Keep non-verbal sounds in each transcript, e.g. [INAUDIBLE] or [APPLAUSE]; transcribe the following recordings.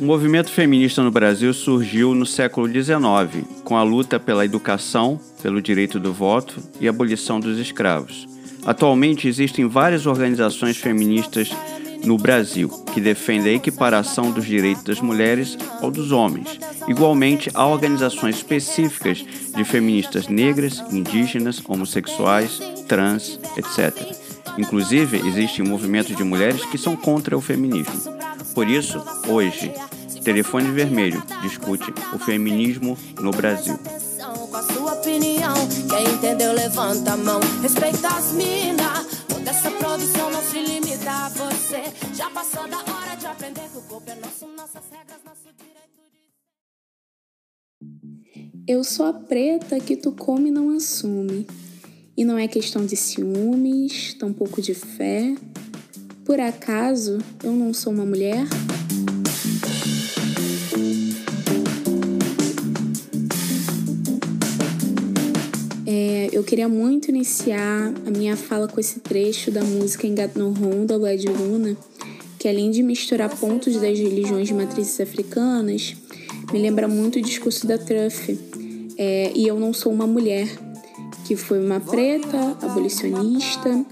O movimento feminista no Brasil surgiu no século XIX, com a luta pela educação, pelo direito do voto e abolição dos escravos. Atualmente existem várias organizações feministas no Brasil que defendem a equiparação dos direitos das mulheres ao dos homens. Igualmente, há organizações específicas de feministas negras, indígenas, homossexuais, trans, etc. Inclusive, existe um movimento de mulheres que são contra o feminismo. Por isso, hoje, Telefone Vermelho discute o feminismo no Brasil. É nosso, nossas regras, nosso direito de. Eu sou a preta que tu come e não assume. E não é questão de ciúmes, tampouco de fé. Por acaso eu não sou uma mulher? É, eu queria muito iniciar a minha fala com esse trecho da música Engat No da Led Luna, que além de misturar pontos das religiões de matrizes africanas, me lembra muito o discurso da Truff. É, e eu não sou uma mulher, que foi uma preta abolicionista,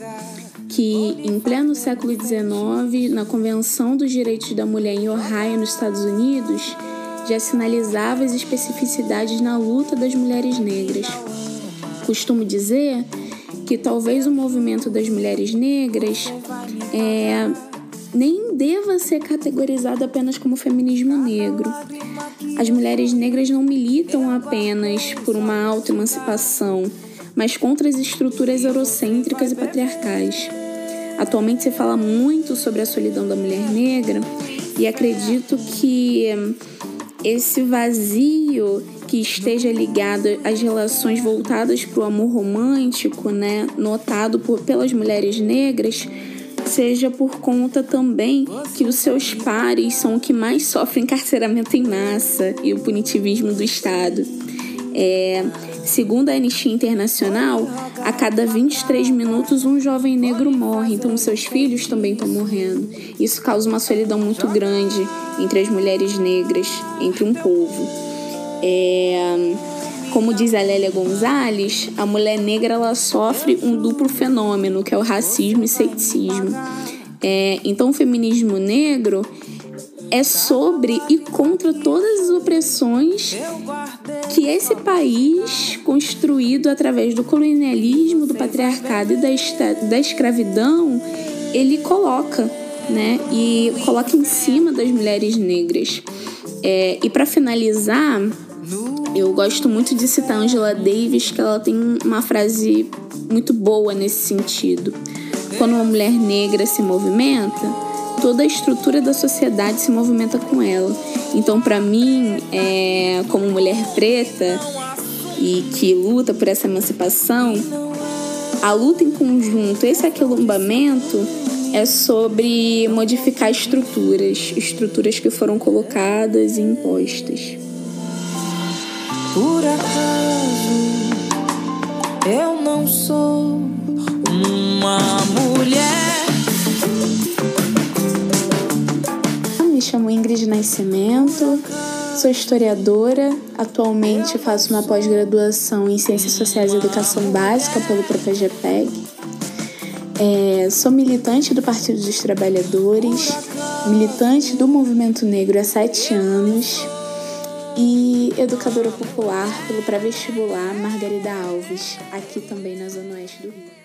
que em pleno século XIX, na Convenção dos Direitos da Mulher em Ohio, nos Estados Unidos, já sinalizava as especificidades na luta das mulheres negras. Costumo dizer que talvez o movimento das mulheres negras é, nem deva ser categorizado apenas como feminismo negro. As mulheres negras não militam apenas por uma autoemancipação, mas contra as estruturas eurocêntricas e patriarcais. Atualmente se fala muito sobre a solidão da mulher negra e acredito que esse vazio que esteja ligado às relações voltadas para o amor romântico, né, notado por, pelas mulheres negras, seja por conta também que os seus pares são o que mais sofrem encarceramento em massa e o punitivismo do Estado. É, Segundo a Anistia Internacional, a cada 23 minutos um jovem negro morre, então seus filhos também estão morrendo. Isso causa uma solidão muito grande entre as mulheres negras, entre um povo. É, como diz a Lélia Gonzalez, a mulher negra ela sofre um duplo fenômeno, que é o racismo e sexismo. É, então, o feminismo negro é sobre e contra todas as opressões que esse país, construído através do colonialismo, do patriarcado e da, da escravidão, ele coloca, né? E coloca em cima das mulheres negras. É, e para finalizar, eu gosto muito de citar Angela Davis, que ela tem uma frase muito boa nesse sentido. Quando uma mulher negra se movimenta, toda a estrutura da sociedade se movimenta com ela. Então, para mim, é, como mulher preta e que luta por essa emancipação, a luta em conjunto, esse aquilombamento, é sobre modificar estruturas, estruturas que foram colocadas e impostas. Por acaso, eu não sou uma mulher. Chamo Ingrid Nascimento, sou historiadora, atualmente faço uma pós-graduação em Ciências Sociais e Educação Básica pelo ProPGPEG. É, sou militante do Partido dos Trabalhadores, militante do Movimento Negro há sete anos e educadora popular pelo pré-vestibular Margarida Alves, aqui também na Zona Oeste do Rio.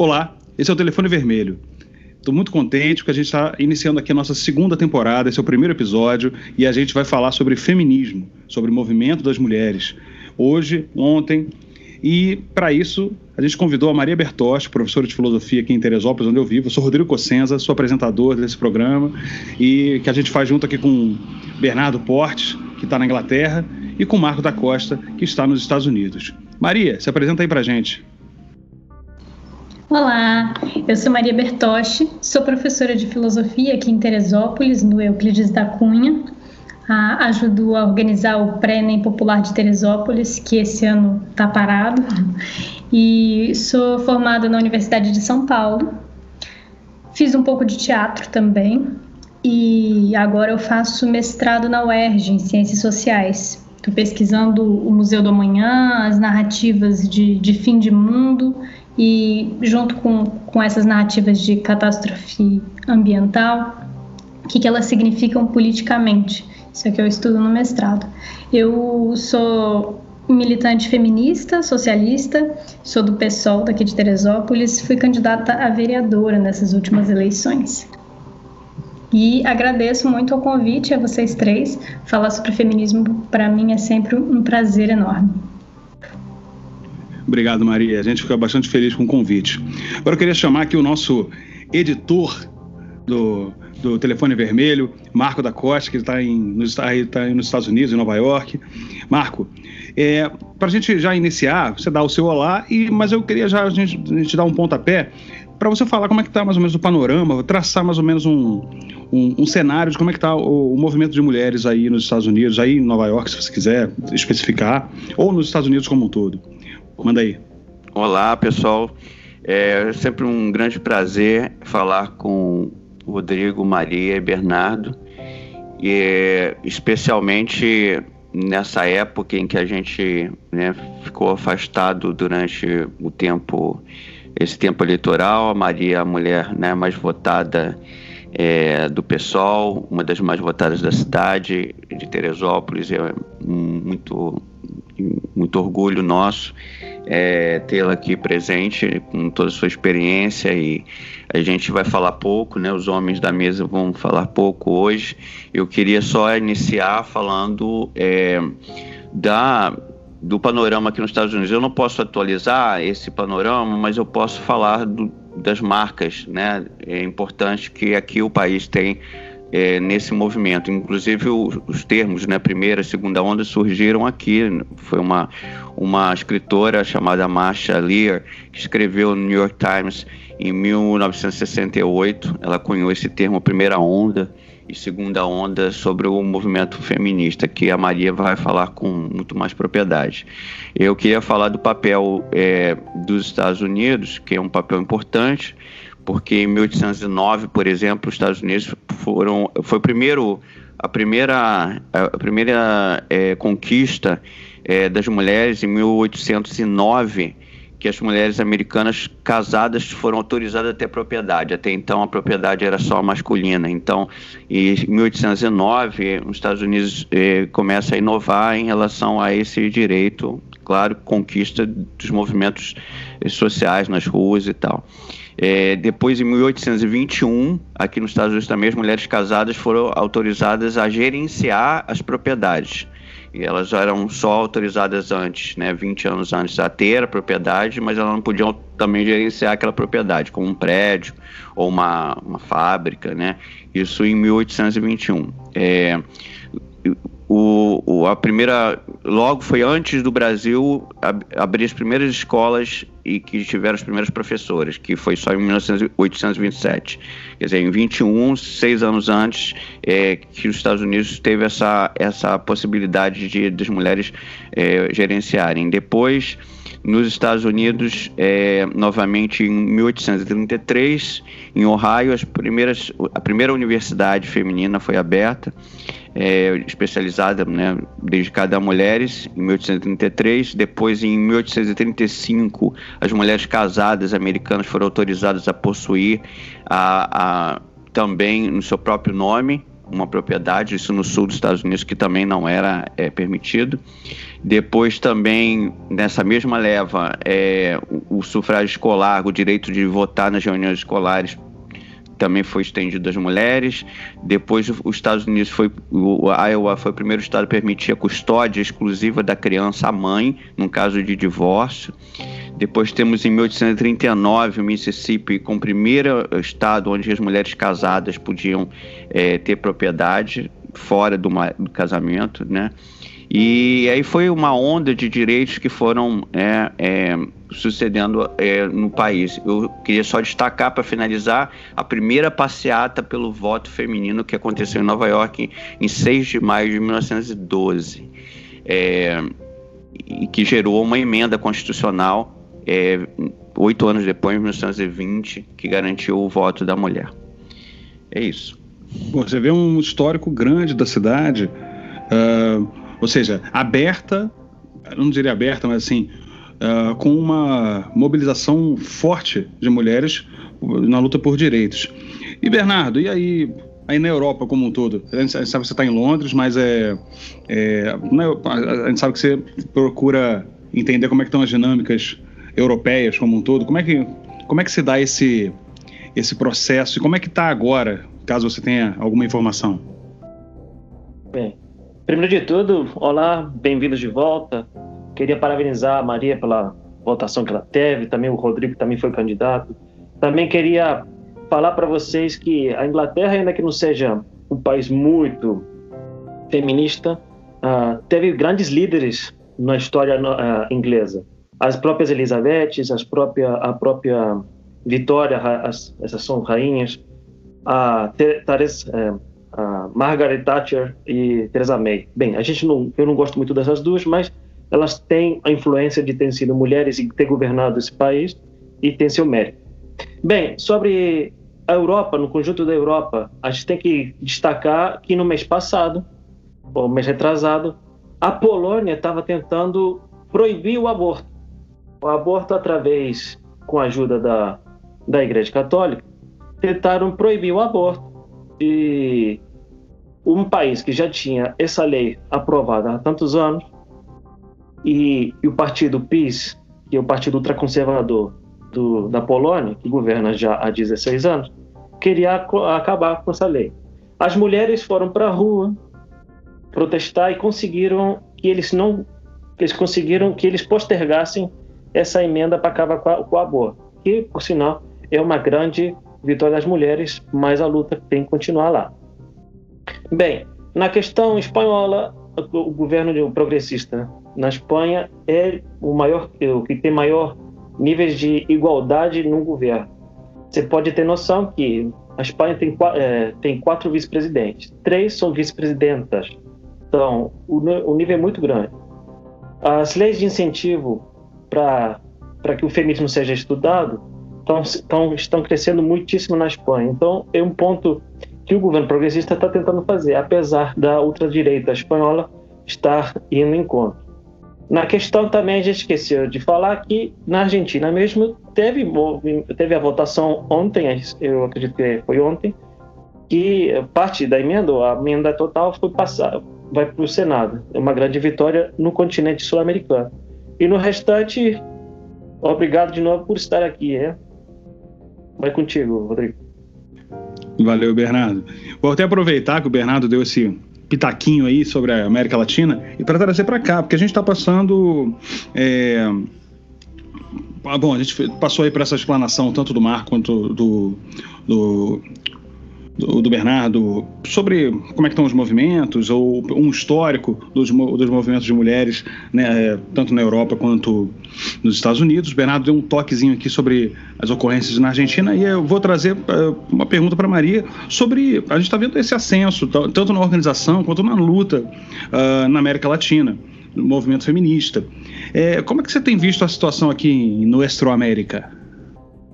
Olá, esse é o Telefone Vermelho. Estou muito contente porque a gente está iniciando aqui a nossa segunda temporada, esse é o primeiro episódio, e a gente vai falar sobre feminismo, sobre o movimento das mulheres. Hoje, ontem, e para isso a gente convidou a Maria Bertotti, professora de filosofia aqui em Teresópolis, onde eu vivo. Eu sou Rodrigo Cossenza, sou apresentador desse programa, e que a gente faz junto aqui com Bernardo Portes, que está na Inglaterra, e com Marco da Costa, que está nos Estados Unidos. Maria, se apresenta aí para gente. Olá, eu sou Maria Bertoche, sou professora de filosofia aqui em Teresópolis, no Euclides da Cunha. a, ajudo a organizar o pré-ENEM Popular de Teresópolis, que esse ano está parado, e sou formada na Universidade de São Paulo. Fiz um pouco de teatro também, e agora eu faço mestrado na UERJ, em Ciências Sociais. Estou pesquisando o Museu do Amanhã, as narrativas de, de fim de mundo e, junto com, com essas narrativas de catástrofe ambiental, o que, que elas significam politicamente. Isso é que eu estudo no mestrado. Eu sou militante feminista, socialista, sou do PSOL daqui de Teresópolis, fui candidata a vereadora nessas últimas eleições. E agradeço muito o convite a vocês três. Falar sobre feminismo para mim é sempre um prazer enorme. Obrigado, Maria. A gente fica bastante feliz com o convite. Agora eu queria chamar aqui o nosso editor do, do Telefone Vermelho, Marco da Costa, que está nos, tá nos Estados Unidos, em Nova York. Marco, é, para a gente já iniciar, você dá o seu olá, e, mas eu queria já a gente, a gente dar um pontapé para você falar como é que está mais ou menos o panorama, traçar mais ou menos um, um, um cenário de como é que está o, o, movimento de mulheres aí nos Estados Unidos, aí em Nova York, se você quiser especificar, ou nos Estados Unidos como um todo. Manda aí. Olá, pessoal. É sempre um grande prazer falar com Rodrigo, Maria e Bernardo, e especialmente nessa época em que a gente né, ficou afastado durante o tempo, esse tempo eleitoral, a Maria, a mulher né, mais votada é, do PSOL, uma das mais votadas da cidade de Teresópolis, é muito, muito orgulho nosso é, tê-la aqui presente com toda a sua experiência e a gente vai falar pouco, né? Os homens da mesa vão falar pouco hoje. Eu queria só iniciar falando é, da do panorama aqui nos Estados Unidos. Eu não posso atualizar esse panorama, mas eu posso falar do, das marcas, né? É importante que aqui o país tem é, nesse movimento. Inclusive os, os, termos, né, primeira, segunda onda surgiram aqui. Foi uma uma escritora chamada Marcia Lear que escreveu no New York Times em 1968. Ela cunhou esse termo primeira onda e segunda onda sobre o movimento feminista, que a Maria vai falar com muito mais propriedade. Eu queria falar do papel é, dos Estados Unidos, que é um papel importante, porque em 1809, por exemplo, os Estados Unidos foram foi primeiro a primeira a primeira é, conquista é, das mulheres em 1809 que as mulheres americanas casadas foram autorizadas a ter propriedade. Até então a propriedade era só masculina. Então, em 1809, os Estados Unidos eh, começa a inovar em relação a esse direito, claro, conquista dos movimentos eh, sociais nas ruas e tal. É, depois, em 1821, aqui nos Estados Unidos também, as mulheres casadas foram autorizadas a gerenciar as propriedades. E elas eram só autorizadas antes, né, 20 anos antes, a ter a propriedade, mas elas não podiam também gerenciar aquela propriedade, como um prédio ou uma, uma fábrica, né? Isso em 1821. É, o, o, a primeira, logo foi antes do Brasil ab, abrir as primeiras escolas e que tiveram as primeiras professoras, que foi só em 1827. Quer dizer, em 21, seis anos antes, é, que os Estados Unidos teve essa, essa possibilidade de das mulheres é, gerenciarem. Depois, nos Estados Unidos, é, novamente em 1833, em Ohio, as primeiras, a primeira universidade feminina foi aberta é, especializada, né, dedicada a mulheres, em 1833. Depois, em 1835, as mulheres casadas americanas foram autorizadas a possuir a, a, também no seu próprio nome uma propriedade, isso no sul dos Estados Unidos, que também não era é, permitido. Depois também, nessa mesma leva, é, o, o sufrágio escolar, o direito de votar nas reuniões escolares também foi estendido às mulheres. Depois, os Estados Unidos foi, o Iowa foi o primeiro estado a permitir a custódia exclusiva da criança à mãe, num caso de divórcio. Depois temos em 1839 o Mississippi como primeiro estado onde as mulheres casadas podiam é, ter propriedade fora do, do casamento, né? E aí foi uma onda de direitos que foram é, é, sucedendo é, no país. Eu queria só destacar, para finalizar, a primeira passeata pelo voto feminino que aconteceu em Nova York em, em 6 de maio de 1912, é, e que gerou uma emenda constitucional é, oito anos depois, em 1920, que garantiu o voto da mulher. É isso. Bom, você vê um histórico grande da cidade. Uh ou seja, aberta, não diria aberta, mas assim, uh, com uma mobilização forte de mulheres na luta por direitos. E Bernardo, e aí, aí na Europa como um todo? A gente sabe que você está em Londres, mas é, é a gente sabe que você procura entender como é que estão as dinâmicas europeias como um todo. Como é que, como é que se dá esse, esse processo e como é que está agora, caso você tenha alguma informação? Bem, Primeiro de tudo, olá, bem-vindos de volta. Queria parabenizar a Maria pela votação que ela teve, também o Rodrigo também foi candidato. Também queria falar para vocês que a Inglaterra, ainda que não seja um país muito feminista, uh, teve grandes líderes na história uh, inglesa. As próprias Elizabeth, as própria, a própria Vitória, as, essas são rainhas. A Teresa, uh, a Margaret Thatcher e Theresa May. Bem, a gente não, eu não gosto muito dessas duas, mas elas têm a influência de terem sido mulheres e ter governado esse país e têm seu mérito. Bem, sobre a Europa, no conjunto da Europa, a gente tem que destacar que no mês passado, ou mês retrasado, a Polônia estava tentando proibir o aborto. O aborto através, com a ajuda da, da Igreja Católica, tentaram proibir o aborto e um país que já tinha essa lei aprovada há tantos anos e, e o partido PiS, que é o partido ultraconservador do, da Polônia, que governa já há 16 anos, queria acabar com essa lei. As mulheres foram para a rua protestar e conseguiram que eles não eles conseguiram que eles postergassem essa emenda para acabar com, a, com o aborto, que por sinal é uma grande vitória das mulheres, mas a luta tem que continuar lá. Bem, na questão espanhola, o governo progressista na Espanha é o maior, o que tem maior níveis de igualdade no governo. Você pode ter noção que a Espanha tem, é, tem quatro vice-presidentes, três são vice-presidentas. Então, o, o nível é muito grande. As leis de incentivo para que o feminismo seja estudado estão, estão, estão crescendo muitíssimo na Espanha. Então, é um ponto que o governo progressista está tentando fazer, apesar da ultradireita espanhola estar indo em conta. Na questão também a gente esqueceu de falar que na Argentina mesmo teve, teve a votação ontem, eu acredito que foi ontem, que parte da emenda, a emenda total foi passar, vai para o Senado. É uma grande vitória no continente sul-americano. E no restante, obrigado de novo por estar aqui. É? Vai contigo, Rodrigo. Valeu, Bernardo. Vou até aproveitar que o Bernardo deu esse pitaquinho aí sobre a América Latina e para trazer para cá, porque a gente está passando. É... Ah, bom, a gente passou aí por essa explanação tanto do Mar quanto do, do do, do, Bernardo sobre como é que estão os movimentos ou um histórico dos, dos movimentos de mulheres, né, tanto na Europa quanto nos Estados Unidos. O Bernardo deu um toquezinho aqui sobre as ocorrências na Argentina e eu vou trazer uh, uma pergunta para Maria sobre a gente está vendo esse ascenso tanto na organização quanto na luta uh, na América Latina no movimento feminista. É, como é que você tem visto a situação aqui no América?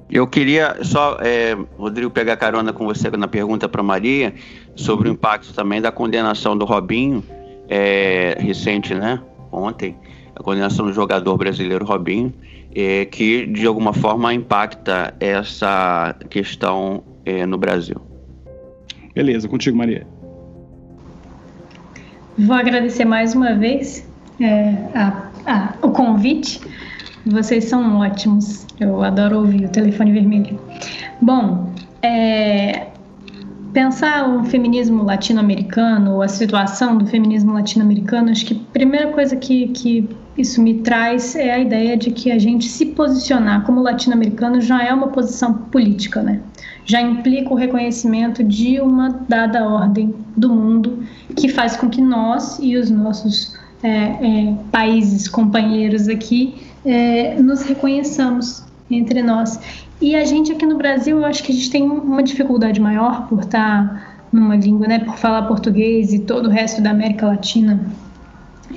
Eu queria só, é, Rodrigo, pegar carona com você na pergunta para Maria sobre o impacto também da condenação do Robinho, é, recente, né? Ontem, a condenação do jogador brasileiro Robinho, é, que de alguma forma impacta essa questão é, no Brasil. Beleza, contigo, Maria. Vou agradecer mais uma vez é, a, a, o convite. Vocês são ótimos. Eu adoro ouvir o telefone vermelho. Bom, é, pensar o feminismo latino-americano, a situação do feminismo latino-americano, acho que a primeira coisa que, que isso me traz é a ideia de que a gente se posicionar como latino-americano já é uma posição política, né? Já implica o reconhecimento de uma dada ordem do mundo que faz com que nós e os nossos é, é, países companheiros aqui é, nos reconheçamos entre nós. E a gente aqui no Brasil, eu acho que a gente tem uma dificuldade maior por estar numa língua, né, por falar português e todo o resto da América Latina,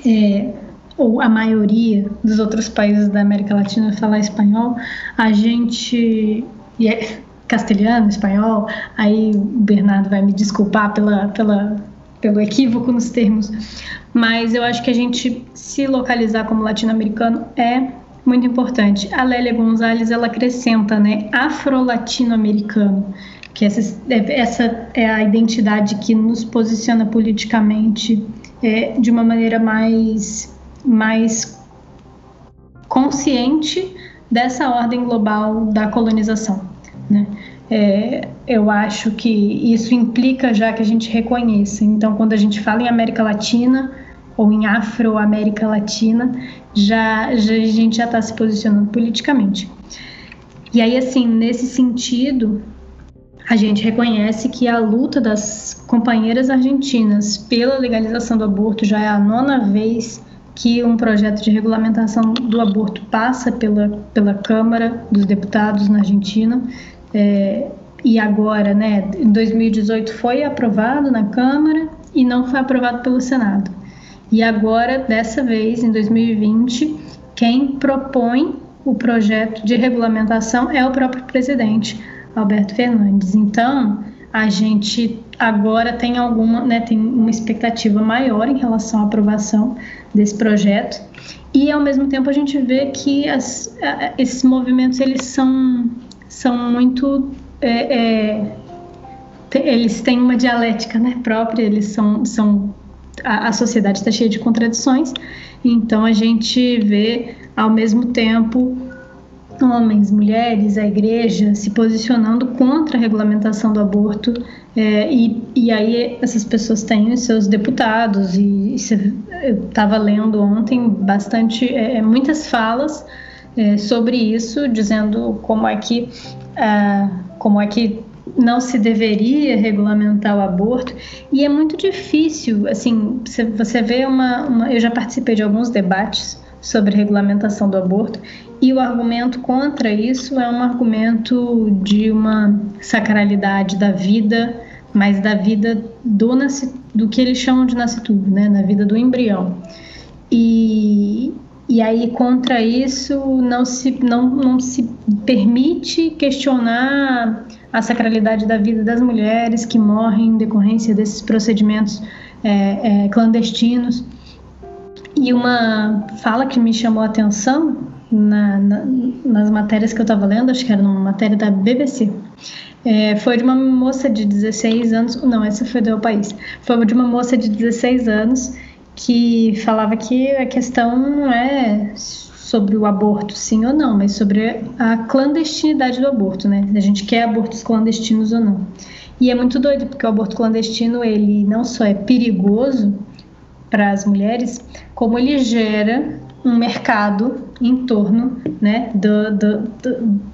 é, ou a maioria dos outros países da América Latina falar espanhol, a gente e é castelhano, espanhol, aí o Bernardo vai me desculpar pela, pela, pelo equívoco nos termos, mas eu acho que a gente se localizar como latino-americano é muito importante. A Lélia Gonzalez, ela acrescenta, né, afro-latino-americano, que essa, essa é a identidade que nos posiciona politicamente é, de uma maneira mais, mais consciente dessa ordem global da colonização. Né? É, eu acho que isso implica já que a gente reconheça. Então, quando a gente fala em América Latina ou em Afro-América Latina, já, já, a gente já está se posicionando politicamente. E aí, assim, nesse sentido, a gente reconhece que a luta das companheiras argentinas pela legalização do aborto já é a nona vez que um projeto de regulamentação do aborto passa pela, pela Câmara dos Deputados na Argentina. É, e agora, né, em 2018 foi aprovado na Câmara e não foi aprovado pelo Senado. E agora, dessa vez, em 2020, quem propõe o projeto de regulamentação é o próprio presidente, Alberto Fernandes. Então, a gente agora tem alguma, né, tem uma expectativa maior em relação à aprovação desse projeto e ao mesmo tempo a gente vê que as, esses movimentos eles são são muito é, é, eles têm uma dialética né, própria, eles são, são a, a sociedade está cheia de contradições, então a gente vê ao mesmo tempo homens, mulheres, a igreja se posicionando contra a regulamentação do aborto é, e, e aí essas pessoas têm os seus deputados e, e eu estava lendo ontem bastante é, é, muitas falas é, sobre isso dizendo como é que é, como é que não se deveria regulamentar o aborto e é muito difícil assim você vê uma, uma eu já participei de alguns debates sobre regulamentação do aborto e o argumento contra isso é um argumento de uma sacralidade da vida, mas da vida do, do que eles chamam de nascituro, né, na vida do embrião. E, e aí, contra isso, não se, não, não se permite questionar a sacralidade da vida das mulheres que morrem em decorrência desses procedimentos é, é, clandestinos. E uma fala que me chamou a atenção na, na, nas matérias que eu estava lendo, acho que era numa matéria da BBC, é, foi de uma moça de 16 anos, não, essa foi do País, foi de uma moça de 16 anos que falava que a questão não é sobre o aborto, sim ou não, mas sobre a clandestinidade do aborto, né? A gente quer abortos clandestinos ou não. E é muito doido, porque o aborto clandestino, ele não só é perigoso para as mulheres, como ele gera um mercado em torno né, do, do,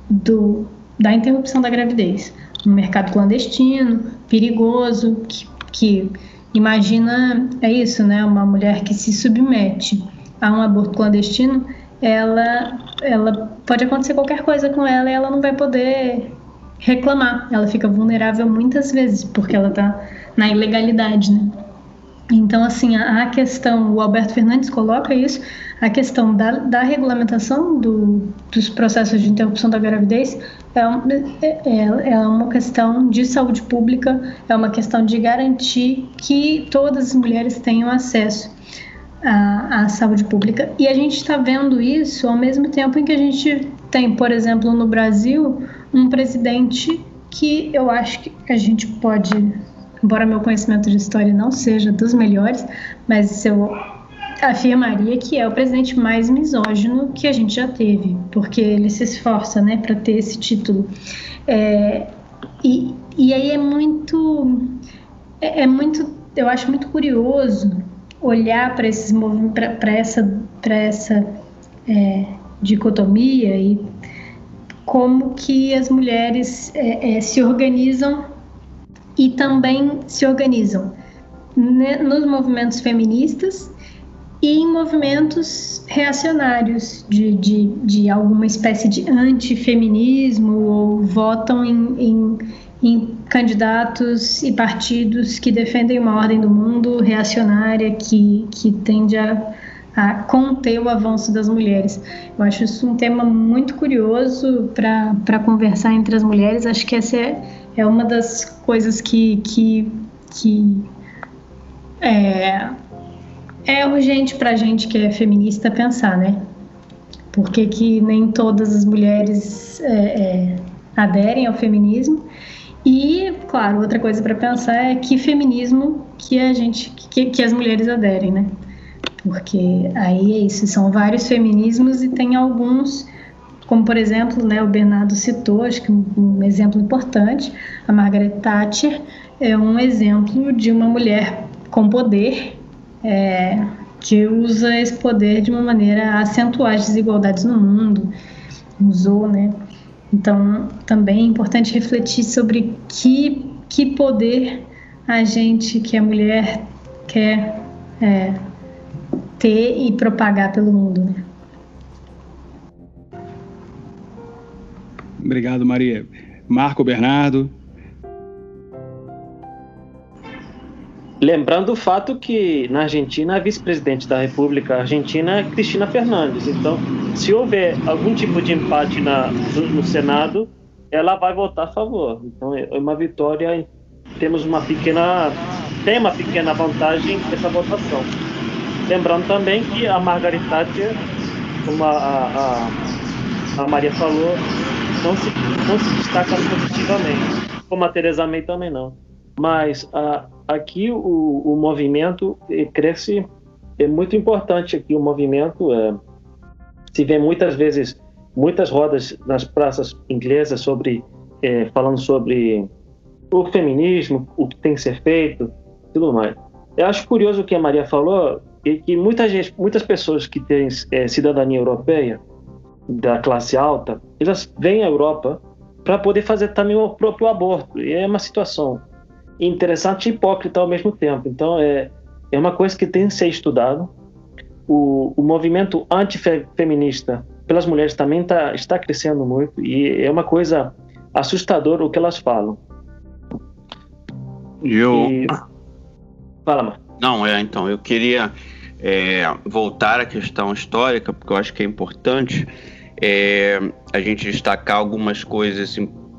do, da interrupção da gravidez. Um mercado clandestino, perigoso, que, que imagina, é isso, né, uma mulher que se submete a um aborto clandestino, ela, ela pode acontecer qualquer coisa com ela e ela não vai poder reclamar. Ela fica vulnerável muitas vezes porque ela está na ilegalidade, né? Então, assim, a, questão, o Alberto Fernandes coloca isso, a questão da, da regulamentação do, dos processos de interrupção da gravidez é, um, é, é, é uma questão de saúde pública, é uma questão de garantir que todas as mulheres tenham acesso à, à saúde pública. E a gente está vendo isso ao mesmo tempo em que a gente tem, por exemplo, no Brasil, um presidente que eu acho que a gente pode embora meu conhecimento de história não seja dos melhores, mas eu afirmaria que é o presidente mais misógino que a gente já teve, porque ele se esforça, né, para ter esse título. É, e, e aí é muito, é, é, muito, eu acho muito curioso olhar para esses para essa, para essa é, dicotomia e como que as mulheres é, é, se organizam e também se organizam nos movimentos feministas e em movimentos reacionários de, de, de alguma espécie de antifeminismo ou votam em, em, em candidatos e partidos que defendem uma ordem do mundo reacionária que, que tende a, a conter o avanço das mulheres. Eu acho isso um tema muito curioso para conversar entre as mulheres. Acho que essa é, é uma das coisas que, que, que é, é urgente para a gente que é feminista pensar, né? Por que, que nem todas as mulheres é, é, aderem ao feminismo? E, claro, outra coisa para pensar é que feminismo que a gente, que, que as mulheres aderem, né? Porque aí é isso, são vários feminismos e tem alguns, como por exemplo, né, o Bernardo citou, acho que um, um exemplo importante, a Margaret Thatcher é um exemplo de uma mulher com poder é, que usa esse poder de uma maneira a acentuar as desigualdades no mundo, usou, né? Então, também é importante refletir sobre que, que poder a gente, que é mulher, quer é, ter e propagar pelo mundo, né? Obrigado, Maria. Marco Bernardo, Lembrando o fato que na Argentina a vice-presidente da República Argentina é Cristina Fernandes. Então, se houver algum tipo de empate na, no Senado, ela vai votar a favor. Então, é uma vitória. Temos uma pequena tem uma pequena vantagem nessa votação. Lembrando também que a Margaret Thatcher, como a, a, a Maria falou, não se, não se destaca positivamente, como a Teresa May também não. Mas a, aqui o, o movimento cresce, é muito importante aqui o movimento. É, se vê muitas vezes muitas rodas nas praças inglesas sobre é, falando sobre o feminismo, o que tem que ser feito, tudo mais. Eu acho curioso o que a Maria falou, e que muita gente, muitas pessoas que têm é, cidadania europeia da classe alta, elas vêm à Europa para poder fazer também o próprio aborto. E é uma situação interessante e hipócrita ao mesmo tempo. Então, é, é uma coisa que tem que ser estudado. O, o movimento antifeminista pelas mulheres também tá, está crescendo muito e é uma coisa assustadora o que elas falam. Eu... E... Fala, Mar. Não, é, então, eu queria é, voltar à questão histórica, porque eu acho que é importante é, a gente destacar algumas coisas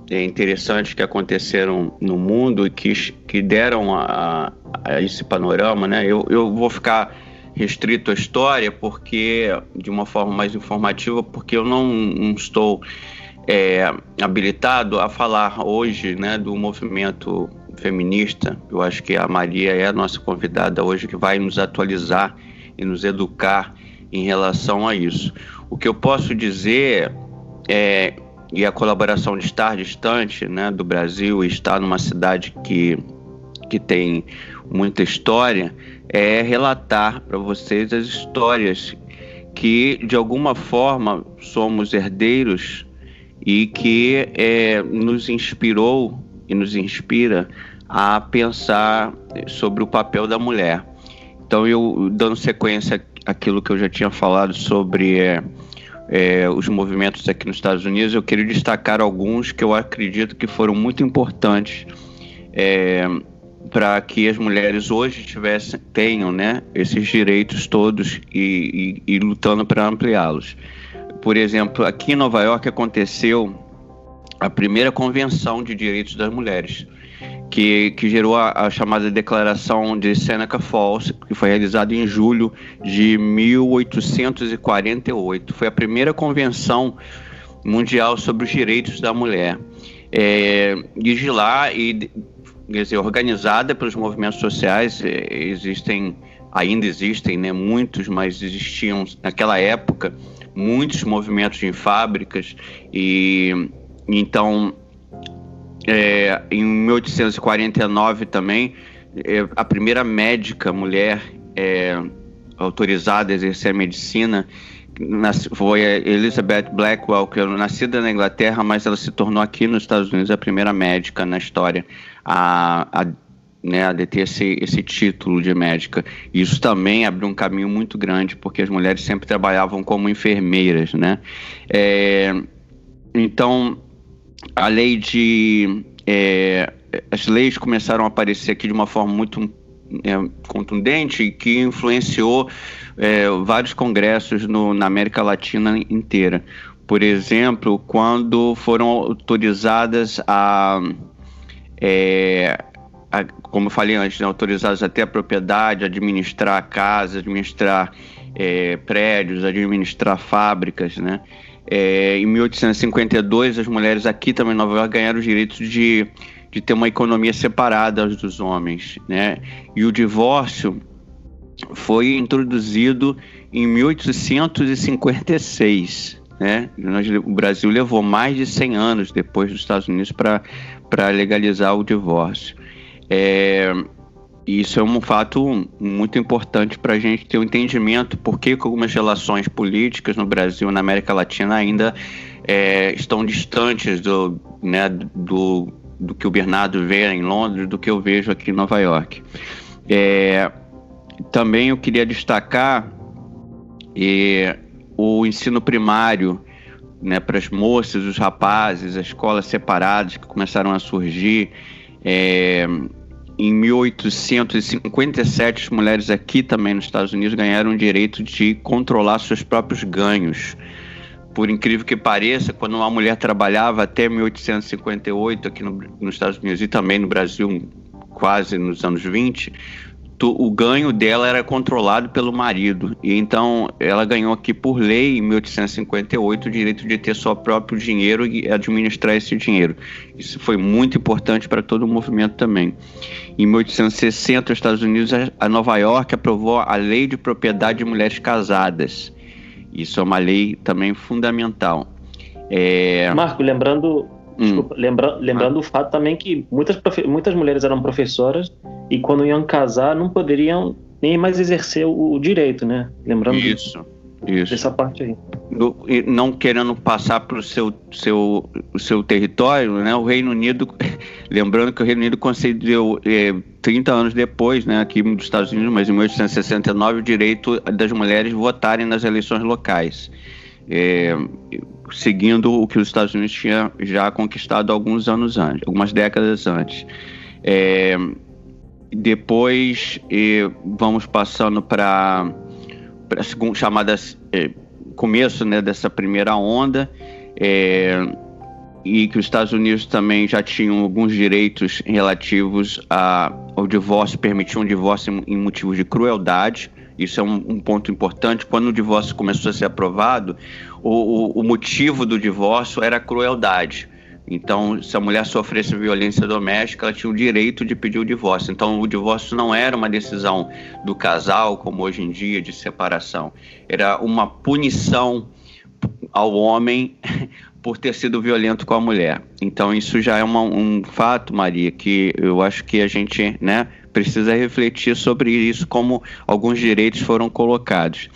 é, interessantes que aconteceram no mundo e que, que deram a, a esse panorama, né? Eu, eu vou ficar restrito à história porque de uma forma mais informativa, porque eu não, não estou é, habilitado a falar hoje, né, do movimento feminista. Eu acho que a Maria é a nossa convidada hoje que vai nos atualizar e nos educar em relação a isso. O que eu posso dizer é e a colaboração de estar distante né, do Brasil e estar numa cidade que, que tem muita história é relatar para vocês as histórias que de alguma forma somos herdeiros e que é, nos inspirou e nos inspira a pensar sobre o papel da mulher. Então, eu dando sequência àquilo que eu já tinha falado sobre é, é, os movimentos aqui nos Estados Unidos, eu queria destacar alguns que eu acredito que foram muito importantes é, para que as mulheres hoje tivessem, tenham né, esses direitos todos e, e, e lutando para ampliá-los. Por exemplo, aqui em Nova York aconteceu a primeira convenção de direitos das mulheres que, que gerou a, a, chamada Declaração de Seneca Falls, que foi realizada em julho de 1848. Foi a primeira convenção mundial sobre os direitos da mulher. É, e de lá, e, quer dizer, organizada pelos movimentos sociais, é, existem, ainda existem, né, muitos, mas existiam naquela época muitos movimentos em fábricas e então é, em 1849 também, é, a primeira médica mulher é, autorizada a exercer a medicina foi a Elizabeth Blackwell, que é nascida na Inglaterra, mas ela se tornou aqui nos Estados Unidos a primeira médica na história a, a né, a ter esse, esse título de médica. Isso também abriu um caminho muito grande, porque as mulheres sempre trabalhavam como enfermeiras, né? É, então, a lei de... É, as leis começaram a aparecer aqui de uma forma muito é, contundente que influenciou é, vários congressos no, na América Latina inteira. Por exemplo, quando foram autorizadas a, é, a como eu falei antes, né, autorizadas até a propriedade, administrar casas, administrar é, prédios, administrar fábricas, né? É, em 1852, as mulheres aqui também em Nova York ganharam os direitos de, de ter uma economia separada dos homens, né? E o divórcio foi introduzido em 1856, né? O Brasil levou mais de 100 anos depois dos Estados Unidos para legalizar o divórcio. É, isso é um fato muito importante para a gente ter um entendimento por que algumas relações políticas no Brasil e na América Latina ainda é, estão distantes do, né, do, do que o Bernardo vê em Londres, do que eu vejo aqui em Nova York. É, também eu queria destacar é, o ensino primário né, para as moças, os rapazes, as escolas separadas que começaram a surgir. É, em 1857, as mulheres aqui também nos Estados Unidos ganharam o direito de controlar seus próprios ganhos. Por incrível que pareça, quando uma mulher trabalhava até 1858 aqui no, nos Estados Unidos e também no Brasil, quase nos anos 20, o ganho dela era controlado pelo marido. E então ela ganhou aqui por lei, em 1858, o direito de ter seu próprio dinheiro e administrar esse dinheiro. Isso foi muito importante para todo o movimento também. Em 1860, os Estados Unidos, a Nova York aprovou a Lei de Propriedade de Mulheres Casadas. Isso é uma lei também fundamental. É... Marco, lembrando, hum. desculpa, lembra, lembrando ah. o fato também que muitas, muitas mulheres eram professoras e quando iam casar não poderiam nem mais exercer o, direito, né? Lembrando isso, isso. dessa parte aí. Do, não querendo passar para o seu, seu, o seu território, né? O Reino Unido, [LAUGHS] lembrando que o Reino Unido concedeu é, 30 anos depois, né? Aqui nos Estados Unidos, mas em 1869 o direito das mulheres votarem nas eleições locais. É, seguindo o que os Estados Unidos tinha já conquistado alguns anos antes, algumas décadas antes. É, depois vamos passando para a segunda chamada eh, começo né, dessa primeira onda eh, e que os Estados Unidos também já tinham alguns direitos relativos a, ao divórcio, permitiam um divórcio em, em motivos de crueldade. Isso é um, um, ponto importante. Quando o divórcio começou a ser aprovado, o, o, o motivo do divórcio era a crueldade. Então, se a mulher sofresse violência doméstica, ela tinha o direito de pedir o divórcio. Então, o divórcio não era uma decisão do casal, como hoje em dia, de separação. Era uma punição ao homem [LAUGHS] por ter sido violento com a mulher. Então, isso já é uma, um fato, Maria, que eu acho que a gente né, precisa refletir sobre isso, como alguns direitos foram colocados.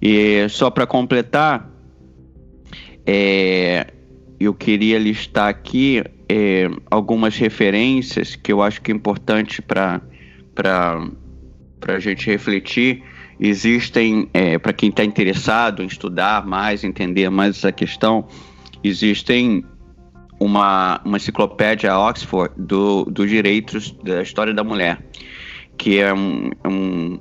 E só para completar, é, eu queria listar aqui é, algumas referências que eu acho que é importante para a gente refletir. Existem, é, para quem está interessado em estudar mais, entender mais essa questão, existem uma, uma enciclopédia Oxford do, dos direitos da história da mulher, que é um, um,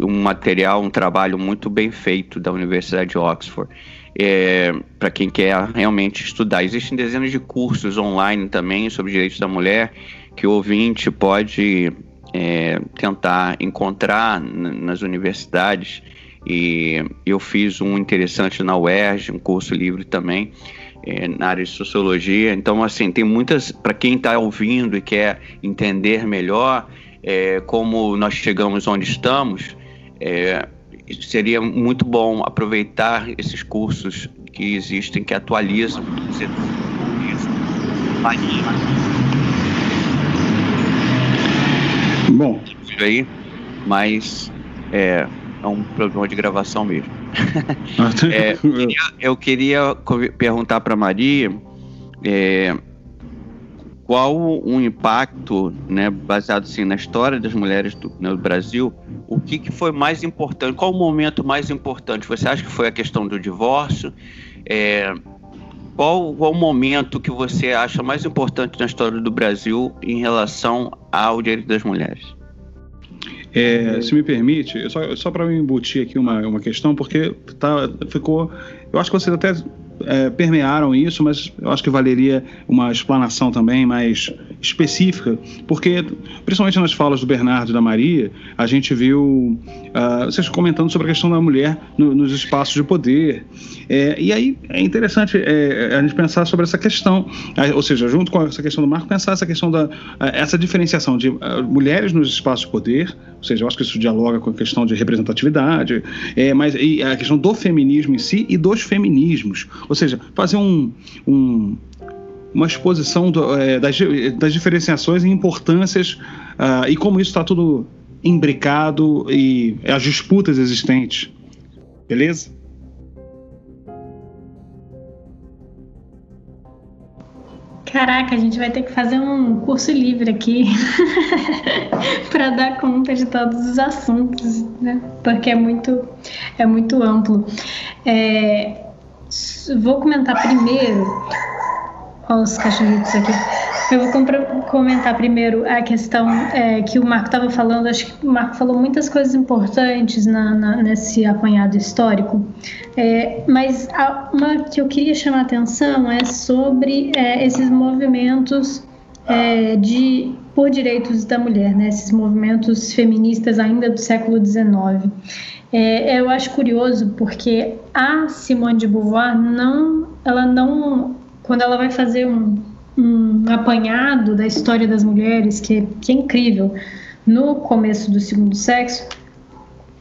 um material, um trabalho muito bem feito da Universidade de Oxford é, para quem quer realmente estudar. Existem dezenas de cursos online também sobre direitos da mulher que o ouvinte pode é, tentar encontrar nas universidades. E eu fiz um interessante na UERJ, um curso livre também, é, na área de sociologia. Então, assim, tem muitas. Para quem está ouvindo e quer entender melhor é, como nós chegamos onde estamos, é, seria muito bom aproveitar esses cursos que existem, que atualizam. Bom. Aí, mas é, é um problema de gravação mesmo. É, eu [LAUGHS] queria perguntar para Maria é, qual o impacto, né, baseado assim, na história das mulheres do, né, do Brasil, o que, que foi mais importante, qual o momento mais importante? Você acha que foi a questão do divórcio? É, qual, qual o momento que você acha mais importante na história do Brasil em relação ao direito das mulheres? É, se me permite, só, só para me embutir aqui uma, uma questão, porque tá, ficou. Eu acho que você até é, permearam isso, mas eu acho que valeria uma explanação também mais específica, porque, principalmente nas falas do Bernardo e da Maria, a gente viu uh, vocês comentando sobre a questão da mulher no, nos espaços de poder. É, e aí é interessante é, a gente pensar sobre essa questão, ou seja, junto com essa questão do marco, pensar essa questão da essa diferenciação de uh, mulheres nos espaços de poder, ou seja, eu acho que isso dialoga com a questão de representatividade, é, mas e a questão do feminismo em si e dos feminismos. Ou seja, fazer um, um uma exposição do, é, das, das, diferenciações e importâncias uh, e como isso está tudo imbricado e as disputas existentes. Beleza? Caraca, a gente vai ter que fazer um curso livre aqui [LAUGHS] para dar conta de todos os assuntos, né? Porque é muito, é muito amplo. É, vou comentar primeiro. Olha os cachorritos aqui. Eu vou comentar primeiro a questão é, que o Marco estava falando. Acho que o Marco falou muitas coisas importantes na, na, nesse apanhado histórico. É, mas uma que eu queria chamar a atenção é sobre é, esses movimentos é, de por direitos da mulher, né? esses movimentos feministas ainda do século XIX. É, eu acho curioso porque a Simone de Beauvoir não, ela não, quando ela vai fazer um, um apanhado da história das mulheres, que, que é incrível, no começo do segundo sexo,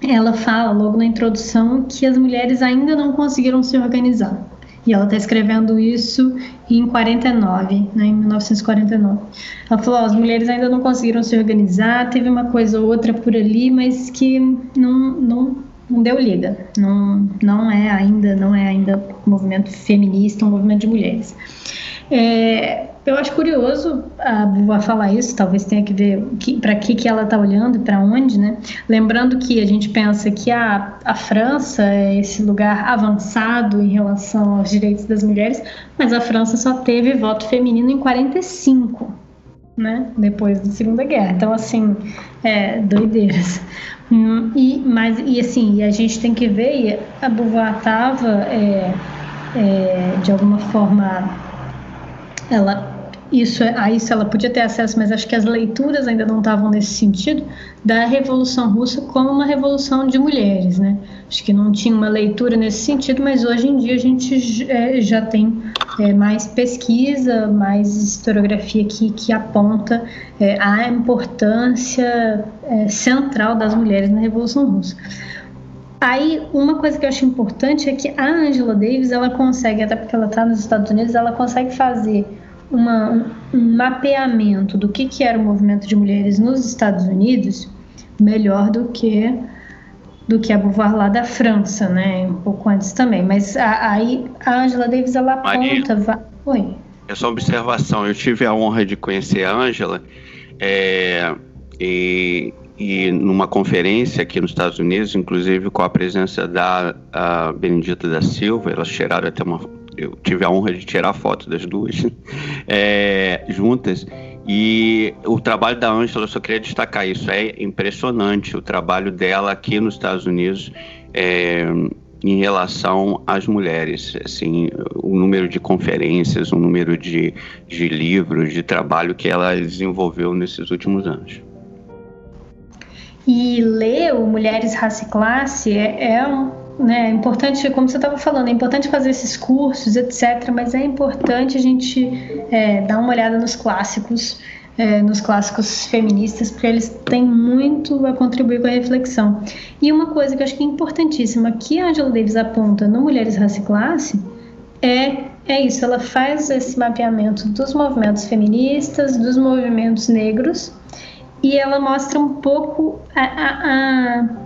ela fala logo na introdução que as mulheres ainda não conseguiram se organizar. E ela está escrevendo isso em 49, né, em 1949. Ela falou: as mulheres ainda não conseguiram se organizar, teve uma coisa ou outra por ali, mas que não, não, não deu liga. Não, não é ainda, não é ainda movimento feminista, um movimento de mulheres. É, eu acho curioso a Buva falar isso, talvez tenha que ver para que, que ela está olhando, para onde, né? Lembrando que a gente pensa que a, a França é esse lugar avançado em relação aos direitos das mulheres, mas a França só teve voto feminino em 45, né? Depois da Segunda Guerra. Então, assim, é, doideiras. E, mas, e assim, a gente tem que ver, a estava, é, é, de alguma forma, ela isso a isso ela podia ter acesso, mas acho que as leituras ainda não estavam nesse sentido da Revolução Russa como uma revolução de mulheres, né? Acho que não tinha uma leitura nesse sentido, mas hoje em dia a gente é, já tem é, mais pesquisa, mais historiografia que, que aponta é, a importância é, central das mulheres na Revolução Russa. Aí, uma coisa que eu acho importante é que a Angela Davis, ela consegue, até porque ela está nos Estados Unidos, ela consegue fazer uma, um mapeamento do que, que era o movimento de mulheres nos Estados Unidos melhor do que do que a Beauvoir lá da França, né? Um pouco antes também. Mas aí a Angela Davis ela aponta. Maria, Oi. É só observação. Eu tive a honra de conhecer a Angela é, e, e numa conferência aqui nos Estados Unidos, inclusive com a presença da Benedita da Silva, elas tiraram até uma eu tive a honra de tirar foto das duas é, [LAUGHS] juntas. E o trabalho da Angela, eu só queria destacar isso, é impressionante o trabalho dela aqui nos Estados Unidos é, em relação às mulheres. Assim, o número de conferências, o número de, de livros, de trabalho que ela desenvolveu nesses últimos anos. E ler o Mulheres, Raça e Classe é, é um né, é importante, como você estava falando, é importante fazer esses cursos, etc. Mas é importante a gente é, dar uma olhada nos clássicos, é, nos clássicos feministas, porque eles têm muito a contribuir com a reflexão. E uma coisa que eu acho que é importantíssima, que a Angela Davis aponta no Mulheres, Raça e Classe, é, é isso, ela faz esse mapeamento dos movimentos feministas, dos movimentos negros, e ela mostra um pouco a, a, a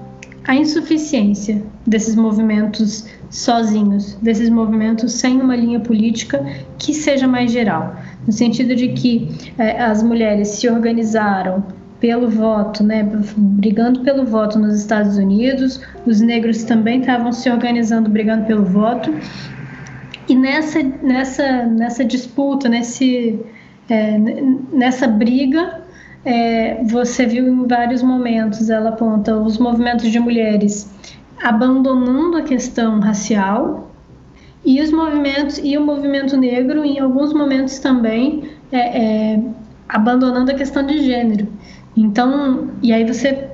a insuficiência desses movimentos sozinhos, desses movimentos sem uma linha política que seja mais geral. no sentido de que é, as mulheres se organizaram pelo voto, né, brigando pelo voto nos Estados Unidos, os negros também estavam se organizando brigando pelo voto, e nessa, nessa, nessa disputa, nesse, é, nessa briga, é, você viu em vários momentos, ela aponta os movimentos de mulheres abandonando a questão racial e os movimentos e o movimento negro em alguns momentos também é, é, abandonando a questão de gênero. Então, e aí você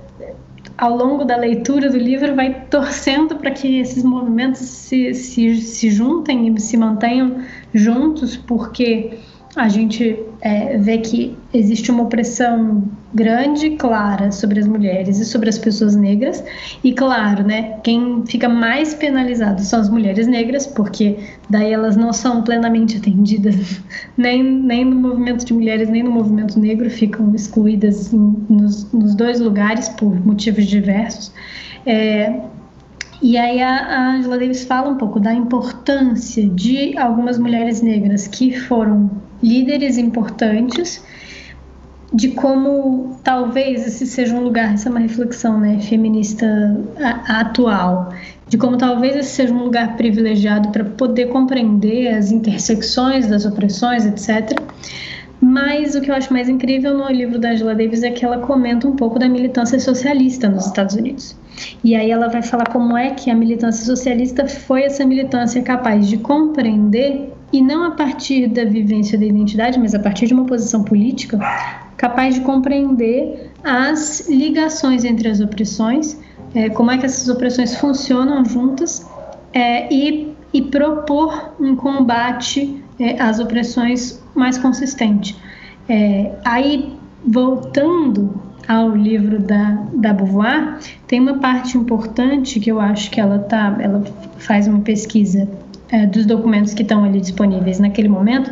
ao longo da leitura do livro vai torcendo para que esses movimentos se, se, se juntem e se mantenham juntos, porque a gente é, vê que existe uma opressão grande e clara sobre as mulheres e sobre as pessoas negras. E claro, né, quem fica mais penalizado são as mulheres negras, porque daí elas não são plenamente atendidas [LAUGHS] nem, nem no movimento de mulheres, nem no movimento negro, ficam excluídas em, nos, nos, dois lugares por motivos diversos. É, e aí a, Angela Davis fala um pouco da importância de algumas mulheres negras que foram líderes importantes, de como talvez esse seja um lugar, essa é uma reflexão né, feminista atual, de como talvez esse seja um lugar privilegiado para poder compreender as intersecções das opressões, etc. Mas o que eu acho mais incrível no livro da Angela Davis é que ela comenta um pouco da militância socialista nos Estados Unidos. E aí ela vai falar como é que a militância socialista foi essa militância capaz de compreender e não a partir da vivência da identidade, mas a partir de uma posição política, capaz de compreender as ligações entre as opressões, é, como é que essas opressões funcionam juntas é, e, e, propor um combate é, às opressões mais consistente. É, aí, voltando ao livro da, da Beauvoir, tem uma parte importante que eu acho que ela tá, ela faz uma pesquisa é, dos documentos que estão ali disponíveis naquele momento,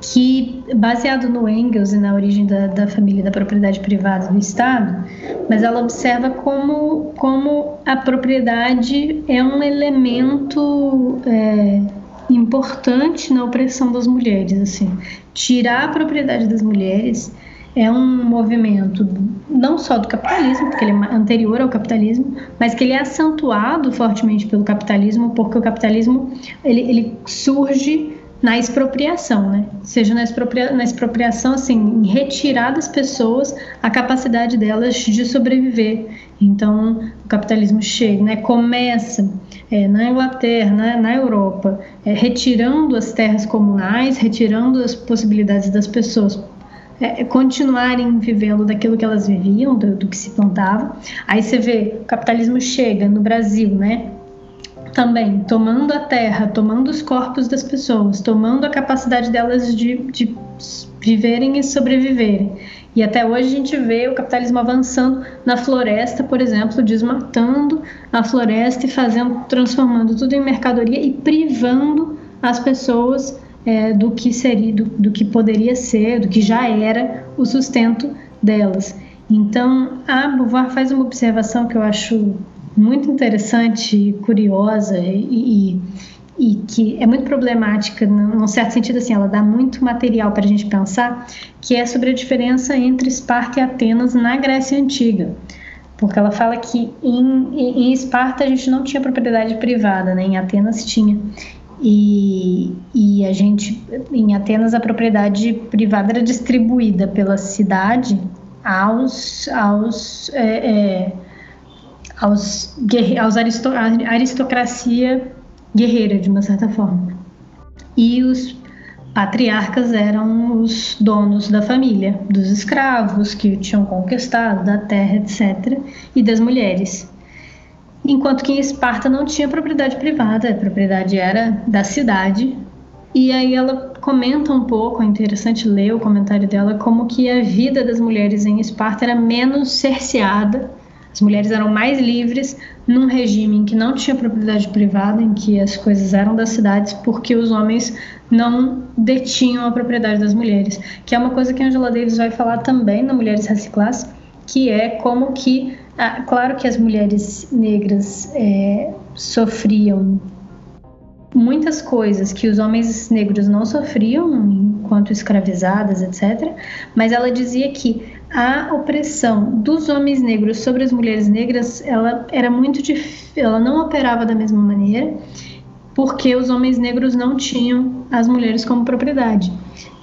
que, baseado no Engels e na origem da, da família da propriedade privada do Estado, mas ela observa como, como a propriedade é um elemento é, importante na opressão das mulheres. Assim. Tirar a propriedade das mulheres é um movimento não só do capitalismo, porque ele é anterior ao capitalismo, mas que ele é acentuado fortemente pelo capitalismo, porque o capitalismo ele, ele surge na expropriação, né? Seja na, expropria, na expropriação, assim, em retirar das pessoas a capacidade delas de sobreviver. Então, o capitalismo chega, né? Começa é, na Inglaterra, né? na Europa, é, retirando as terras comunais, retirando as possibilidades das pessoas é, continuarem vivendo daquilo que elas viviam, do, do, que se plantava. Aí você vê, o capitalismo chega no Brasil, né? Também tomando a terra, tomando os corpos das pessoas, tomando a capacidade delas de, de viverem e sobreviverem. E até hoje a gente vê o capitalismo avançando na floresta, por exemplo, desmatando a floresta e fazendo, transformando tudo em mercadoria e privando as pessoas é, do que seria, do, do que poderia ser, do que já era o sustento delas. Então, a Beauvoir faz uma observação que eu acho muito interessante, curiosa e, e, e que é muito problemática, num certo sentido, assim, ela dá muito material para a gente pensar, que é sobre a diferença entre Esparta e Atenas na Grécia Antiga. Porque ela fala que em, em Esparta a gente não tinha propriedade privada, né? em Atenas tinha. E, e a gente, em Atenas, a propriedade privada era distribuída pela cidade aos, aos, é, é, aos, aos aristo, aristocracia guerreira, de uma certa forma. E os patriarcas eram os donos da família, dos escravos que tinham conquistado, da terra, etc., e das mulheres enquanto que em Esparta não tinha propriedade privada, a propriedade era da cidade. E aí ela comenta um pouco, é interessante ler o comentário dela, como que a vida das mulheres em Esparta era menos cerceada, as mulheres eram mais livres num regime em que não tinha propriedade privada, em que as coisas eram das cidades, porque os homens não detinham a propriedade das mulheres, que é uma coisa que a Angela Davis vai falar também na Mulheres Classe, que é como que ah, claro que as mulheres negras é, sofriam muitas coisas que os homens negros não sofriam enquanto escravizadas, etc. Mas ela dizia que a opressão dos homens negros sobre as mulheres negras, ela era muito difícil, ela não operava da mesma maneira, porque os homens negros não tinham as mulheres como propriedade.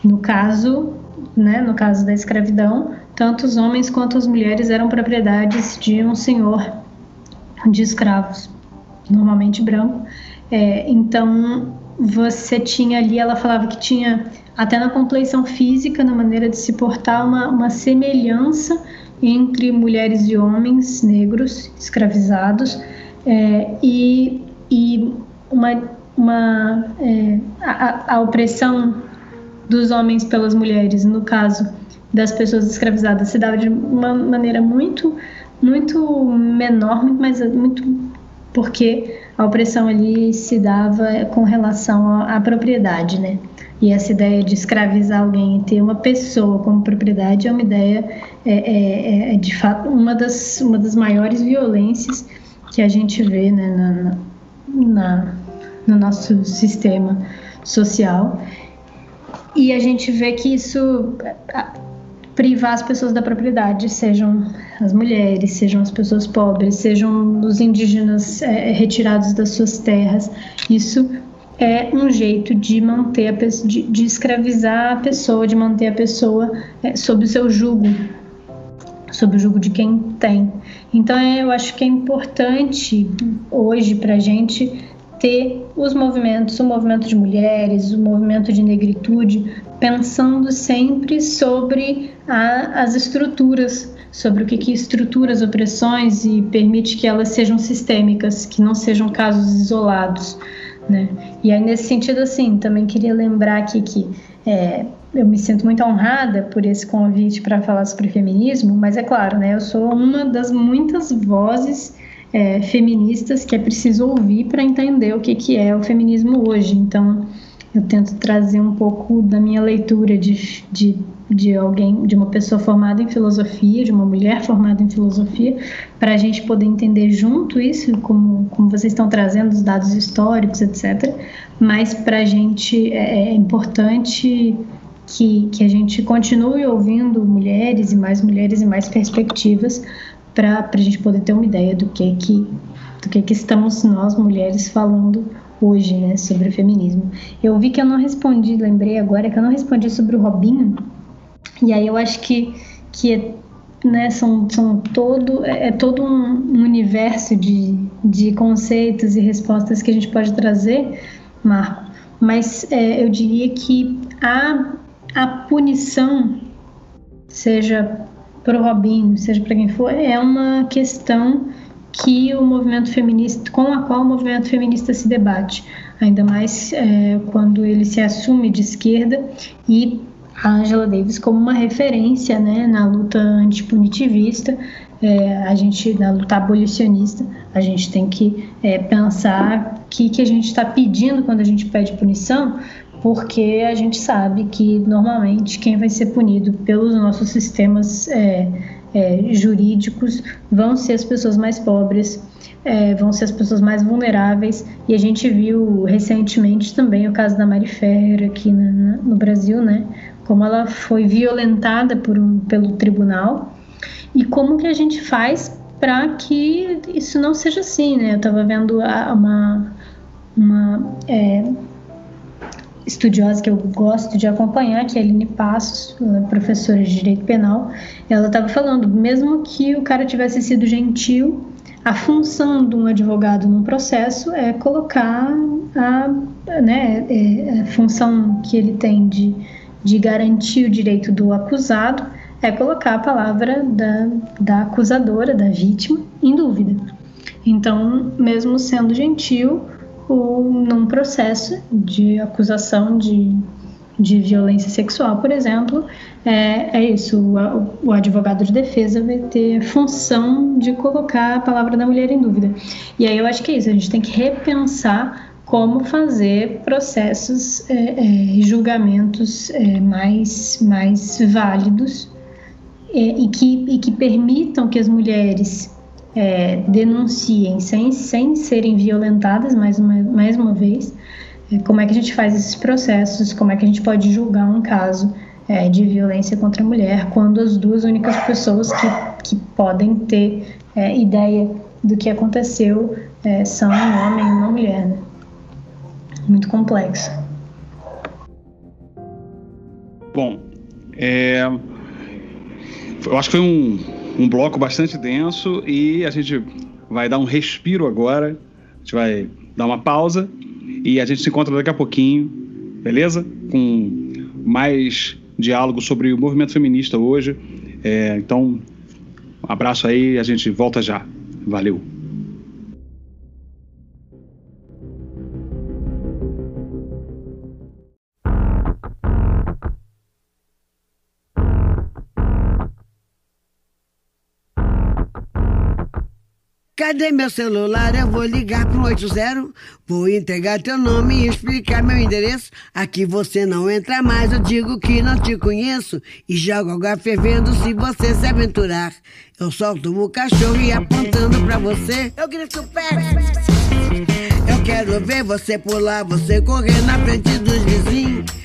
No caso, né, no caso da escravidão, tanto os homens quanto as mulheres eram propriedades de um senhor de escravos, normalmente branco. É, então, você tinha ali, ela falava que tinha, até na compleição física, na maneira de se portar, uma, uma semelhança entre mulheres e homens negros escravizados é, e, e uma, uma é, a, a opressão dos homens pelas mulheres, no caso das pessoas escravizadas, se dava de uma maneira muito, muito menor, mas muito porque a opressão ali se dava com relação à, propriedade, né? E essa ideia de escravizar alguém e ter uma pessoa como propriedade é uma ideia, é, é, é de fato, uma das, uma das maiores violências que a gente vê né, na, na, no nosso sistema social. E a gente vê que isso privar as pessoas da propriedade, sejam as mulheres, sejam as pessoas pobres, sejam os indígenas é, retirados das suas terras. Isso é um jeito de manter a de, de escravizar a pessoa, de manter a pessoa é, sob o seu jugo, sob o jugo de quem tem. Então eu acho que é importante hoje para a gente ter os movimentos, o movimento de mulheres, o movimento de negritude, pensando sempre sobre a, as estruturas, sobre o que, que estrutura as opressões e permite que elas sejam sistêmicas, que não sejam casos isolados. Né? E aí, nesse sentido, assim, também queria lembrar aqui que é, eu me sinto muito honrada por esse convite para falar sobre feminismo, mas é claro, né, eu sou uma das muitas vozes é, feministas que é preciso ouvir para entender o que, que é o feminismo hoje. Então, eu tento trazer um pouco da minha leitura de, de, de alguém, de uma pessoa formada em filosofia, de uma mulher formada em filosofia, para a gente poder entender junto isso, como, como vocês estão trazendo os dados históricos, etc. Mas para a gente é, é importante que, que a gente continue ouvindo mulheres e mais mulheres e mais perspectivas para a gente poder ter uma ideia do que que do que que estamos nós mulheres falando hoje, né, sobre o feminismo. Eu vi que eu não respondi, lembrei agora que eu não respondi sobre o Robinho. E aí eu acho que que é, né, são, são todo é, é todo um universo de, de conceitos e respostas que a gente pode trazer, Marco. Mas é, eu diria que a a punição seja para o Robinho, seja para quem for, é uma questão que o movimento feminista, com a qual o movimento feminista se debate, ainda mais é, quando ele se assume de esquerda e a Angela Davis como uma referência né, na luta antipunitivista, é, a gente na luta abolicionista, a gente tem que é, pensar o que, que a gente está pedindo quando a gente pede punição, porque a gente sabe que normalmente quem vai ser punido pelos nossos sistemas é, é, jurídicos vão ser as pessoas mais pobres, é, vão ser as pessoas mais vulneráveis. E a gente viu recentemente também o caso da Mari Ferrer aqui na, na, no Brasil, né? Como ela foi violentada por um, pelo tribunal e como que a gente faz para que isso não seja assim, né? Eu estava vendo uma, uma é, estudiosa que eu gosto de acompanhar, que é a Aline Passos, professora de Direito Penal, ela estava falando, mesmo que o cara tivesse sido gentil, a função de um advogado num processo é colocar a, né, é, a função que ele tem de, de garantir o direito do acusado é colocar a palavra da, da acusadora, da vítima, em dúvida. Então, mesmo sendo gentil, ou num processo de acusação de, de violência sexual, por exemplo, é, é isso, o, o, advogado de defesa vai ter função de colocar a palavra da mulher em dúvida. E aí eu acho que é isso, a gente tem que repensar como fazer processos é, é, julgamentos é, mais, mais válidos é, e, que, e que permitam que as mulheres é, denunciem sem, sem serem violentadas, mais uma, mais uma vez, é, como é que a gente faz esses processos, como é que a gente pode julgar um caso é, de violência contra a mulher quando as duas únicas pessoas que, que podem ter é, ideia do que aconteceu é, são um homem e uma mulher. Né? Muito complexo. Bom, é, eu acho que foi um, um bloco bastante denso e a gente vai dar um respiro agora. A gente vai dar uma pausa e a gente se encontra daqui a pouquinho, beleza? Com mais diálogo sobre o movimento feminista hoje. É, então, um abraço aí, a gente volta já. Valeu. Cadê meu celular? Eu vou ligar pro 80. Vou entregar teu nome e explicar meu endereço. Aqui você não entra mais, eu digo que não te conheço. E jogo água fervendo se você se aventurar. Eu solto o cachorro e apontando pra você, eu grito pé. Eu quero ver você pular, você correr na frente dos vizinhos.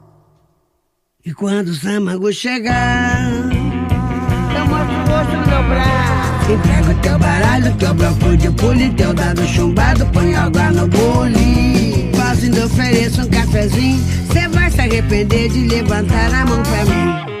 E quando o Samago chegar, eu mostro o rosto do meu braço. Entrego teu baralho, teu bloco de pule, teu dado chumbado, põe água no bule. Faço ofereço um cafezinho, cê vai se arrepender de levantar a mão pra mim.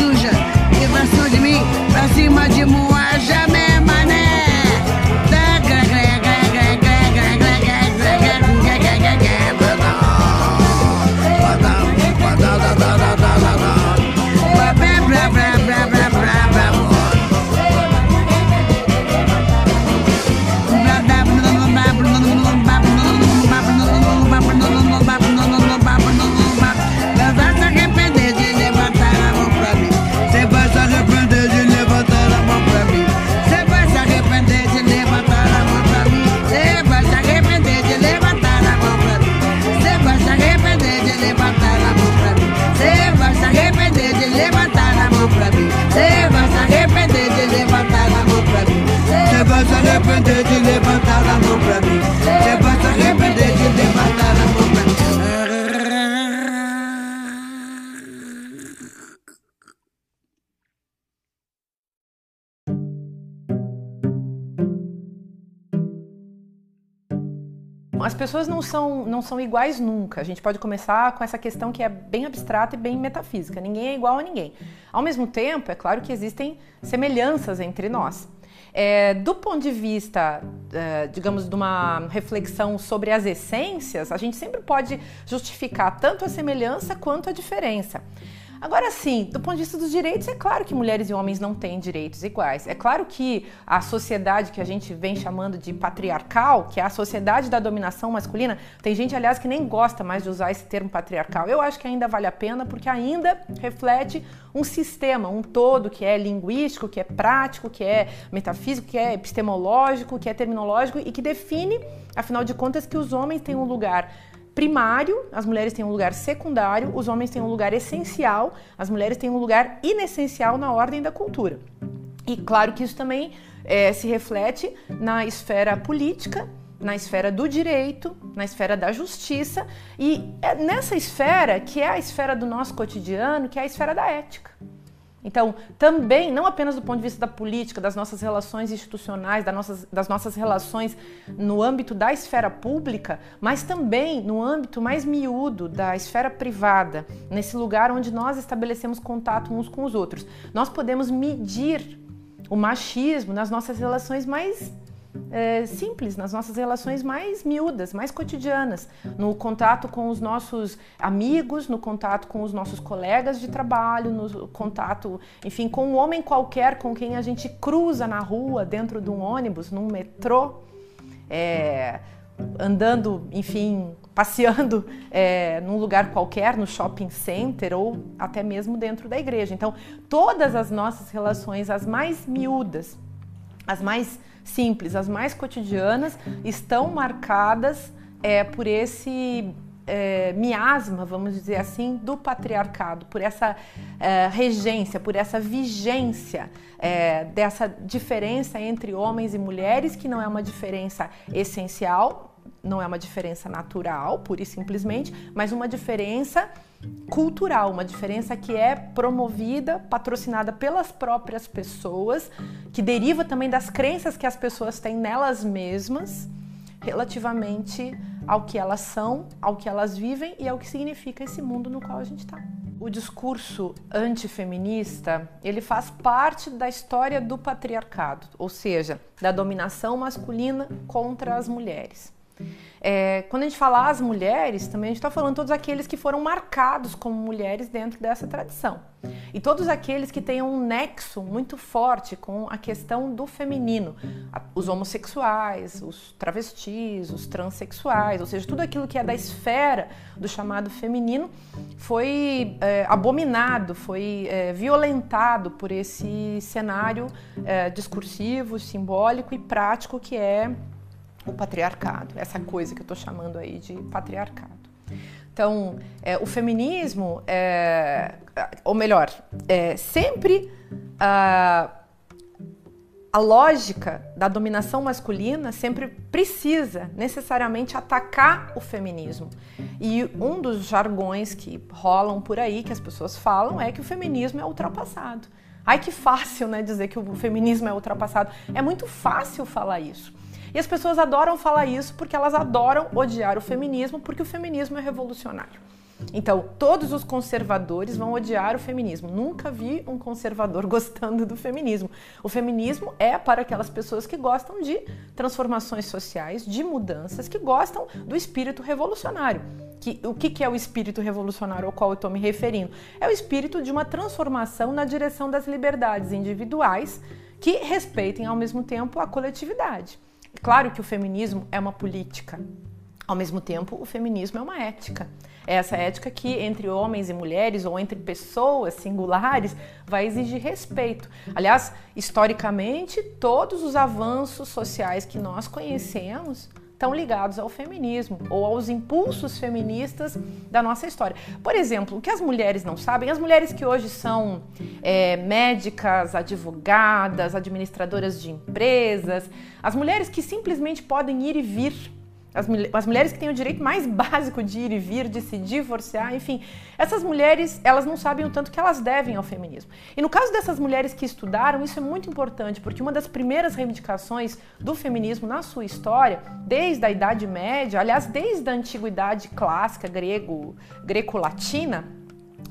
pra de mim, pra cima de moaja, pessoas não são, não são iguais nunca. A gente pode começar com essa questão que é bem abstrata e bem metafísica. Ninguém é igual a ninguém. Ao mesmo tempo, é claro que existem semelhanças entre nós. É, do ponto de vista, é, digamos, de uma reflexão sobre as essências, a gente sempre pode justificar tanto a semelhança quanto a diferença. Agora sim, do ponto de vista dos direitos, é claro que mulheres e homens não têm direitos iguais. É claro que a sociedade que a gente vem chamando de patriarcal, que é a sociedade da dominação masculina, tem gente, aliás, que nem gosta mais de usar esse termo patriarcal. Eu acho que ainda vale a pena porque ainda reflete um sistema, um todo que é linguístico, que é prático, que é metafísico, que é epistemológico, que é terminológico e que define, afinal de contas, que os homens têm um lugar primário, as mulheres têm um lugar secundário, os homens têm um lugar essencial, as mulheres têm um lugar inessencial na ordem da cultura. E claro que isso também é, se reflete na esfera política, na esfera do direito, na esfera da justiça e é nessa esfera que é a esfera do nosso cotidiano, que é a esfera da ética. Então, também, não apenas do ponto de vista da política, das nossas relações institucionais, das nossas, das nossas relações no âmbito da esfera pública, mas também no âmbito mais miúdo da esfera privada, nesse lugar onde nós estabelecemos contato uns com os outros. Nós podemos medir o machismo nas nossas relações mais é, simples, nas nossas relações mais miúdas, mais cotidianas, no contato com os nossos amigos, no contato com os nossos colegas de trabalho, no contato, enfim, com um homem qualquer com quem a gente cruza na rua, dentro de um ônibus, num metrô, é, andando, enfim, passeando é, num lugar qualquer, no shopping center ou até mesmo dentro da igreja. Então, todas as nossas relações, as mais miúdas, as mais simples, as mais cotidianas, estão marcadas é, por esse é, miasma, vamos dizer assim, do patriarcado, por essa é, regência, por essa vigência é, dessa diferença entre homens e mulheres, que não é uma diferença essencial, não é uma diferença natural, pura e simplesmente, mas uma diferença cultural, uma diferença que é promovida, patrocinada pelas próprias pessoas, que deriva também das crenças que as pessoas têm nelas mesmas, relativamente ao que elas são, ao que elas vivem e ao que significa esse mundo no qual a gente está. O discurso antifeminista, ele faz parte da história do patriarcado, ou seja, da dominação masculina contra as mulheres. É, quando a gente fala as mulheres, também a gente está falando todos aqueles que foram marcados como mulheres dentro dessa tradição. E todos aqueles que têm um nexo muito forte com a questão do feminino. Os homossexuais, os travestis, os transexuais, ou seja, tudo aquilo que é da esfera do chamado feminino foi é, abominado, foi é, violentado por esse cenário é, discursivo, simbólico e prático que é o patriarcado, essa coisa que eu estou chamando aí de patriarcado. Então, é, o feminismo, é, ou melhor, é, sempre a, a lógica da dominação masculina sempre precisa necessariamente atacar o feminismo. E um dos jargões que rolam por aí, que as pessoas falam, é que o feminismo é ultrapassado. Ai, que fácil, né, dizer que o feminismo é ultrapassado. É muito fácil falar isso. E as pessoas adoram falar isso porque elas adoram odiar o feminismo, porque o feminismo é revolucionário. Então, todos os conservadores vão odiar o feminismo. Nunca vi um conservador [LAUGHS] gostando do feminismo. O feminismo é para aquelas pessoas que gostam de transformações sociais, de mudanças, que gostam do espírito revolucionário. Que, o que, que é o espírito revolucionário ao qual eu estou me referindo? É o espírito de uma transformação na direção das liberdades individuais que respeitem ao mesmo tempo a coletividade. Claro que o feminismo é uma política. Ao mesmo tempo, o feminismo é uma ética. É essa ética que, entre homens e mulheres, ou entre pessoas singulares, vai exigir respeito. Aliás, historicamente, todos os avanços sociais que nós conhecemos estão ligados ao feminismo ou aos impulsos feministas da nossa história. Por exemplo, o que as mulheres não sabem, as mulheres que hoje são é, médicas, advogadas, administradoras de empresas, as mulheres que simplesmente podem ir e vir as, as, mulheres que têm o direito mais [LAUGHS] básico de ir e vir, de se divorciar, enfim, essas mulheres, elas não sabem o tanto que elas devem ao feminismo. E no caso dessas mulheres que estudaram, isso é muito importante, porque uma das primeiras reivindicações do feminismo na sua história, desde a Idade Média, aliás, desde a antiguidade clássica grego, greco-latina,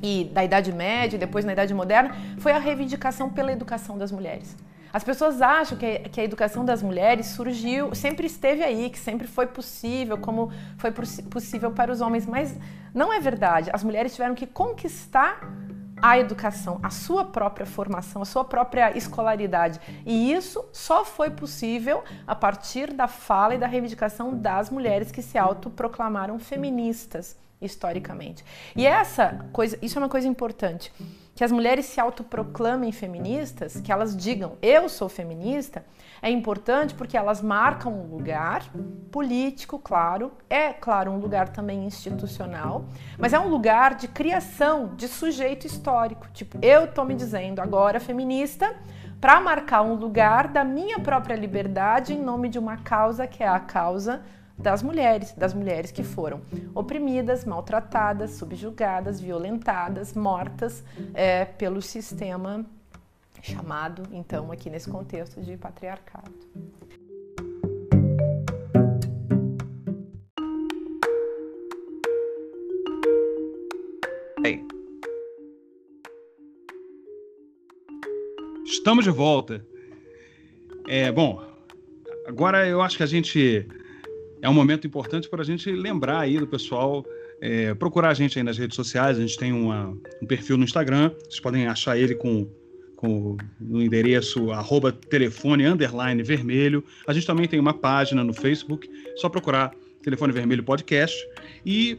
e da Idade Média, depois na Idade Moderna, foi a reivindicação pela educação das mulheres. As pessoas acham que, que a educação das mulheres surgiu, sempre esteve aí, que sempre foi possível, como foi possível para os homens, mas não é verdade. As mulheres tiveram que conquistar a educação, a sua própria formação, a sua própria escolaridade. E isso só foi possível a partir da fala e da reivindicação das mulheres que se autoproclamaram feministas historicamente. E essa coisa, isso é uma coisa importante, que as mulheres se autoproclamem feministas, que elas digam eu sou feminista, é importante porque elas marcam um lugar político, claro, é claro um lugar também institucional, mas é um lugar de criação de sujeito histórico. Tipo, eu tô me dizendo agora feminista para marcar um lugar da minha própria liberdade em nome de uma causa que é a causa das mulheres, das mulheres que foram oprimidas, maltratadas, subjugadas, violentadas, mortas é, pelo sistema chamado, então, aqui nesse contexto de patriarcado. Ei. Estamos de volta. É, bom, agora eu acho que a gente é um momento importante para a gente lembrar aí do pessoal é, procurar a gente aí nas redes sociais. A gente tem uma, um perfil no Instagram, vocês podem achar ele com, com no endereço arroba telefone underline vermelho. A gente também tem uma página no Facebook, só procurar Telefone Vermelho Podcast. E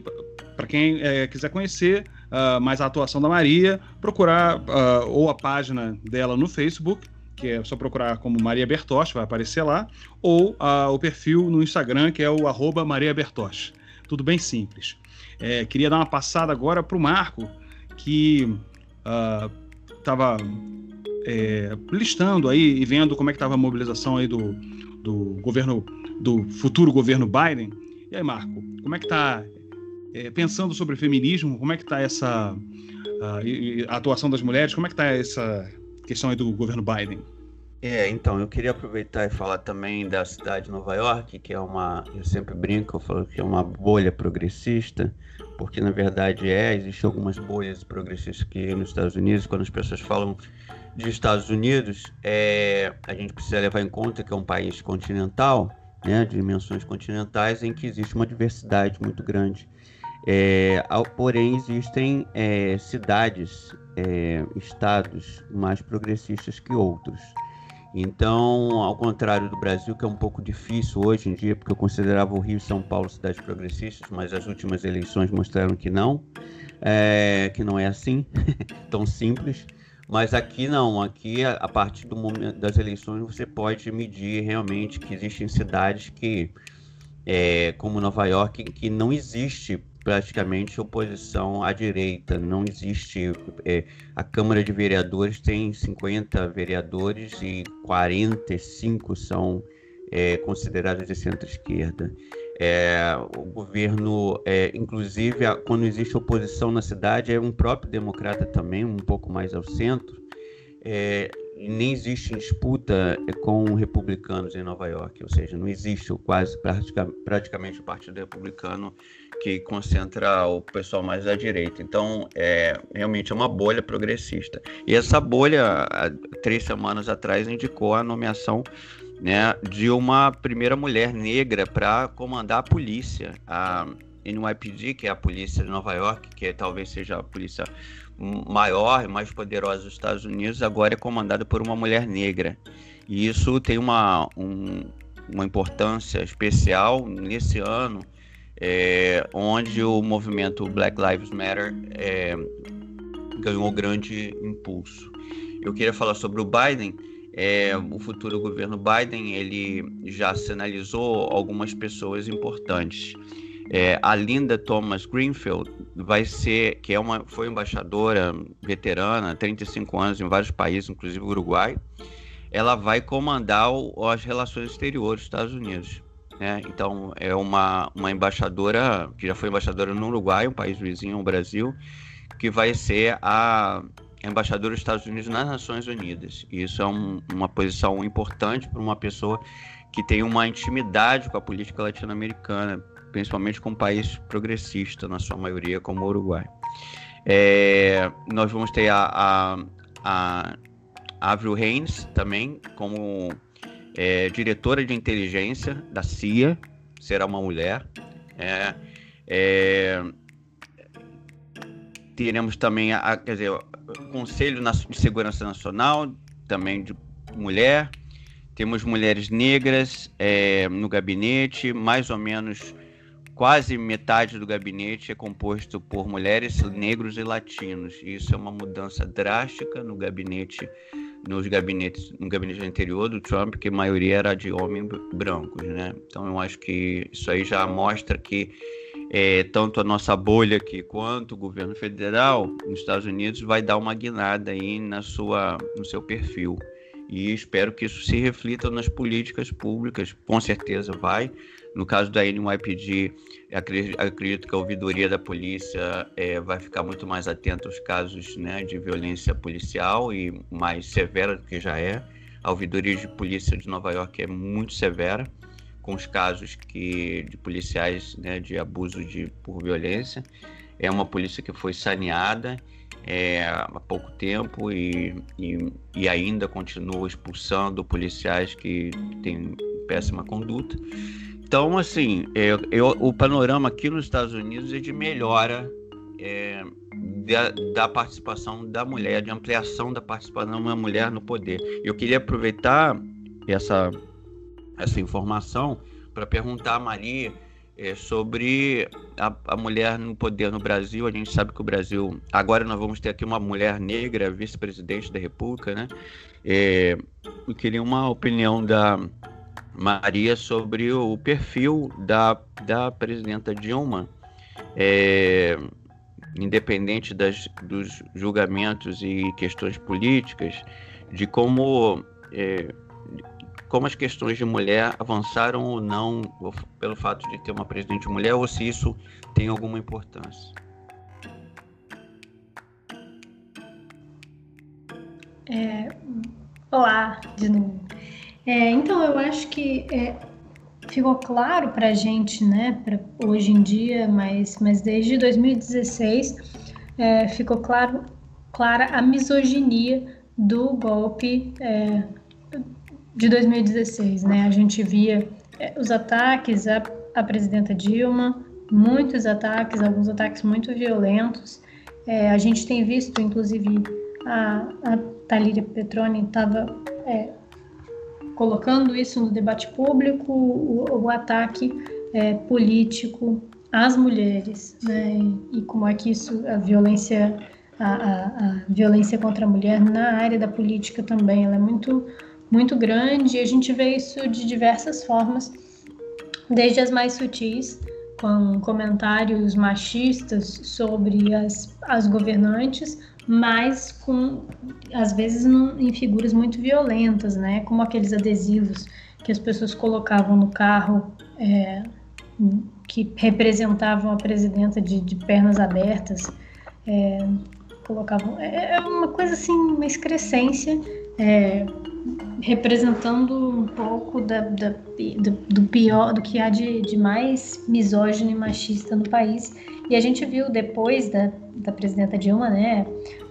para quem é, quiser conhecer uh, mais a atuação da Maria, procurar uh, ou a página dela no Facebook que é só procurar como Maria Bertoche, vai aparecer lá, ou a, o perfil no Instagram, que é o arroba Maria Bertoche. Tudo bem simples. É, queria dar uma passada agora para o Marco, que estava uh, é, listando aí e vendo como é que estava a mobilização aí do, do governo, do futuro governo Biden. E aí, Marco, como é que está é, pensando sobre feminismo? Como é que está essa uh, a atuação das mulheres? Como é que está essa questão aí do governo Biden? É, então, eu queria aproveitar e falar também da cidade de Nova York, que é uma, eu sempre brinco, eu falo que é uma bolha progressista, porque na verdade é, existem algumas bolhas progressistas aqui nos Estados Unidos, quando as pessoas falam de Estados Unidos, é, a gente precisa levar em conta que é um país continental, né, de dimensões continentais, em que existe uma diversidade muito grande. É, porém, existem é, cidades, é, estados mais progressistas que outros. Então, ao contrário do Brasil, que é um pouco difícil hoje em dia, porque eu considerava o Rio e São Paulo cidades progressistas, mas as últimas eleições mostraram que não, é, que não é assim, [LAUGHS] tão simples. Mas aqui não, aqui a, partir do momento das eleições você pode medir realmente que existem cidades que, é, como Nova York, que não existe praticamente oposição à direita. Não existe. É, a Câmara de Vereadores tem 50 vereadores e 45 são é, considerados de centro-esquerda. É, o governo, é, inclusive, quando existe oposição na cidade, é um próprio democrata também, um pouco mais ao centro. É, nem existe disputa com republicanos em Nova York, ou seja, não existe quase praticamente o Partido Republicano que concentra o pessoal mais da direita. Então, é realmente é uma bolha progressista. E essa bolha, há três semanas atrás, indicou a nomeação né, de uma primeira mulher negra para comandar a polícia, a NYPD, que é a polícia de Nova York, que talvez seja a polícia maior e mais poderosa dos Estados Unidos, agora é comandada por uma mulher negra. E isso tem uma, um, uma importância especial nesse ano é, onde o movimento Black Lives Matter é, ganhou grande impulso. Eu queria falar sobre o Biden. É, o futuro governo Biden ele já sinalizou algumas pessoas importantes. É, a Linda Thomas Greenfield vai ser, que é uma, foi embaixadora veterana, 35 anos em vários países, inclusive o Uruguai. Ela vai comandar o, as relações exteriores dos Estados Unidos. Né? Então, é uma, uma embaixadora, que já foi embaixadora no Uruguai, um país vizinho ao Brasil, que vai ser a embaixadora dos Estados Unidos nas Nações Unidas. E isso é um, uma posição importante para uma pessoa que tem uma intimidade com a política latino-americana, principalmente com um país progressista, na sua maioria, como o Uruguai. É, nós vamos ter a, a, a Avril Haines também como é, diretora de inteligência da CIA, será uma mulher. É, é, teremos também, a, quer dizer, Conselho de Segurança Nacional, também de mulher. Temos mulheres negras é, no gabinete, mais ou menos quase metade do gabinete é composto por mulheres, negros e latinos. Isso é uma mudança drástica no gabinete, nos gabinetes, no gabinete anterior do Trump, que a maioria era de homens brancos, né? Então eu acho que isso aí já mostra que é, tanto a nossa bolha aqui quanto o governo federal nos Estados Unidos vai dar uma guinada aí na sua, no seu perfil e espero que isso se reflita nas políticas públicas, com certeza vai. No caso da NYPD, acredito, que a ouvidoria da polícia é, vai ficar muito mais atenta aos casos né, de violência policial e mais severa do que já é. A ouvidoria de polícia de Nova York é muito severa com os casos que, de policiais né, de abuso de, por violência. É uma polícia que foi saneada é, há pouco tempo e, e, e, ainda continua expulsando policiais que têm péssima conduta. Então, assim, é, eu, o panorama aqui nos Estados Unidos é de melhora é, da, da, participação da mulher, de ampliação da participação da mulher no poder. Eu queria aproveitar essa, essa informação para perguntar a Maria é, sobre a, a, mulher no poder no Brasil. A gente sabe que o Brasil. Agora nós vamos ter aqui uma mulher negra, vice-presidente da República, né? É, eu queria uma opinião da Maria sobre o perfil da, da presidenta Dilma. É, independente das, dos julgamentos e questões políticas, de como é, como as questões de mulher avançaram ou não pelo fato de ter uma presidente mulher ou se isso tem alguma importância. É, olá, de novo. É, então, eu acho que é, ficou claro para a gente, né, pra hoje em dia, mas, mas desde 2016 é, ficou claro, clara a misoginia do golpe é, de 2016, né? A gente via é, os ataques à, à presidenta Dilma, muitos ataques, alguns ataques muito violentos. É, a gente tem visto, inclusive, a, a Thalíria Petroni estava é, colocando isso no debate público, o, o ataque é, político às mulheres, né? E, e, como é que isso, a violência, a, a, a violência contra a mulher na área da política também, ela é muito muito grande e a gente vê isso de diversas formas, desde as mais sutis, com comentários machistas sobre as, as governantes, mas com às vezes em figuras muito violentas, né? Como aqueles adesivos que as pessoas colocavam no carro é, que representavam a presidenta de, de pernas abertas, é, colocavam é, é uma coisa assim, uma excrescência é, representando um pouco da, da, do, do, pior, do que há de, de, mais misógino e machista no país. E a gente viu depois da, da presidenta Dilma, né,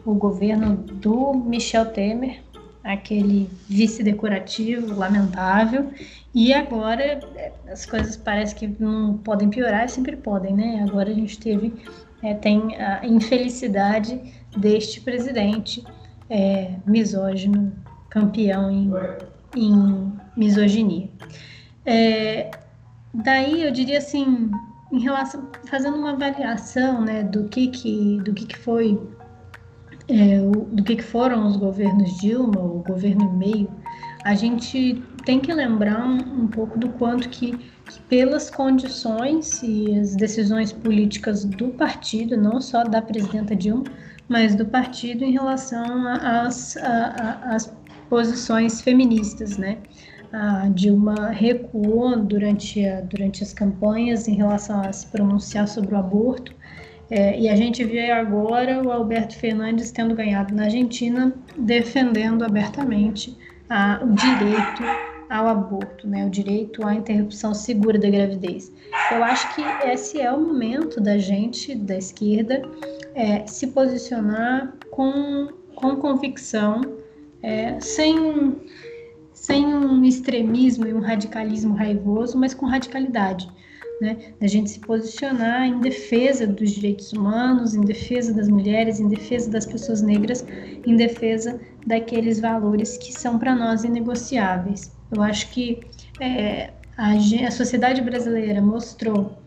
o governo do Michel Temer, aquele vice decorativo lamentável. E agora é, as coisas parecem que não podem piorar, sempre podem, né? Agora a gente teve, é, tem a infelicidade deste presidente é, misógino, campeão em, em misoginia. É, daí eu diria assim, em relação, fazendo uma avaliação, né, do que que, do que, que foi, é, o, do que, que foram os governos Dilma, o governo meio, a gente tem que lembrar um, um pouco do quanto que, que, pelas condições e as decisões políticas do partido, não só da presidenta Dilma, mas do partido em relação às posições feministas, né? A Dilma recuou durante, a, durante as campanhas em relação a se pronunciar sobre o aborto, é, e a gente vê agora o Alberto Fernandes tendo ganhado na Argentina, defendendo abertamente a, o direito ao aborto, né, o direito à interrupção segura da gravidez. Eu acho que esse é o momento da gente, da esquerda, é, se posicionar com, com convicção é, sem, sem um extremismo e um radicalismo raivoso, mas com radicalidade. né? A gente se posicionar em defesa dos direitos humanos, em defesa das mulheres, em defesa das pessoas negras, em defesa daqueles valores que são para nós inegociáveis. Eu acho que é, a, a sociedade brasileira mostrou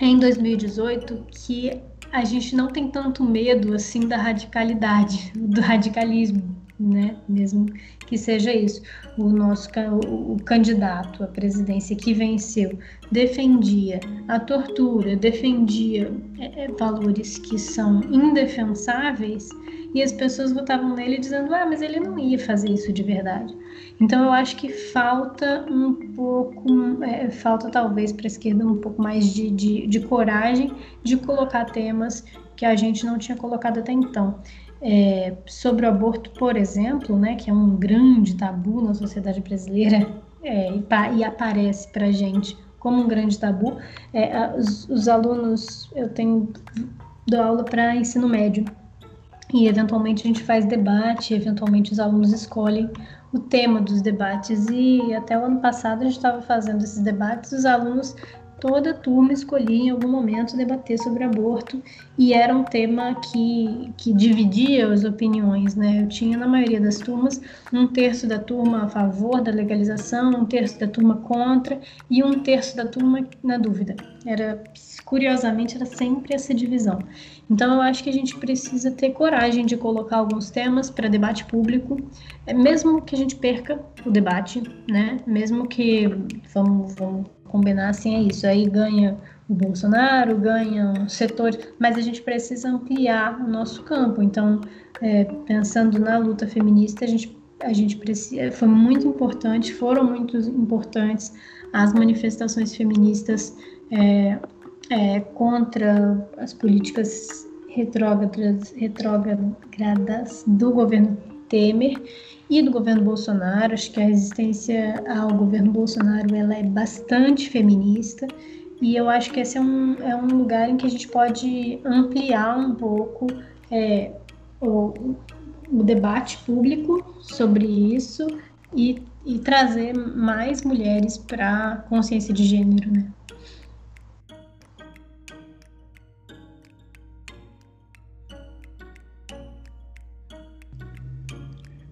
em 2018 que a gente não tem tanto medo assim da radicalidade, do radicalismo, né? Mesmo que seja isso. O nosso o, candidato à presidência que venceu defendia a tortura, defendia é, é, valores que são indefensáveis e as pessoas votavam nele dizendo: ah, mas ele não ia fazer isso de verdade. Então eu acho que falta um pouco, é, falta talvez para a esquerda um pouco mais de, de, de coragem de colocar temas que a gente não tinha colocado até então. É, sobre o aborto, por exemplo, né, que é um grande tabu na sociedade brasileira é, e, e, aparece para gente como um grande tabu, é, os, os, alunos, eu tenho dou aula para ensino médio. E eventualmente a gente faz debate, eventualmente os alunos escolhem o tema dos debates. E até o ano passado a gente estava fazendo esses debates, os alunos toda turma escolhia em algum momento debater sobre aborto e era um tema que, que dividia as opiniões, né? Eu tinha na maioria das turmas um terço da turma a favor da legalização, um terço da turma contra e um terço da turma na dúvida. Era curiosamente era sempre essa divisão. Então eu acho que a gente precisa ter coragem de colocar alguns temas para debate público, mesmo que a gente perca o debate, né? Mesmo que vamos, vamos combinar assim é isso. Aí ganha o Bolsonaro, ganha setores, mas a gente precisa ampliar o nosso campo. Então, é, pensando na luta feminista, a gente a gente precisa, foi muito importante, foram muito importantes as manifestações feministas é, é, contra as políticas retrógradas, retrógradas do governo Temer e do governo Bolsonaro. Acho que a resistência ao governo Bolsonaro ela é bastante feminista e eu acho que esse é um, é um lugar em que a gente pode ampliar um pouco é, o, o debate público sobre isso e, e trazer mais mulheres para a consciência de gênero, né?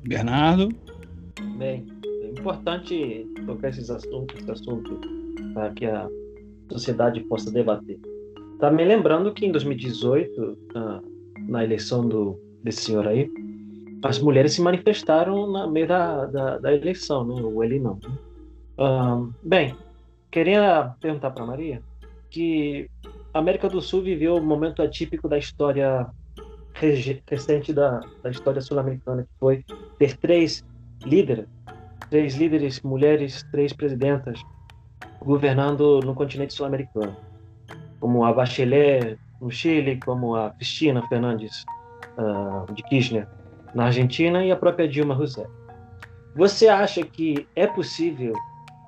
Bernardo? Bem, é importante tocar esses assuntos, esse assunto, para que a sociedade possa debater. Também lembrando que em 2018, na eleição do, desse senhor aí, as mulheres se manifestaram no meio da, da, da, eleição, né? ou ele não. Uh, bem, queria perguntar para Maria que a América do Sul viveu um momento atípico da história recente da, da história sul-americana, que foi ter três líderes, três líderes mulheres, três presidentas governando no continente sul-americano, como a Bachelet no Chile, como a Cristina Fernandes uh, de Kirchner na Argentina e a própria Dilma Rousseff. Você acha que é possível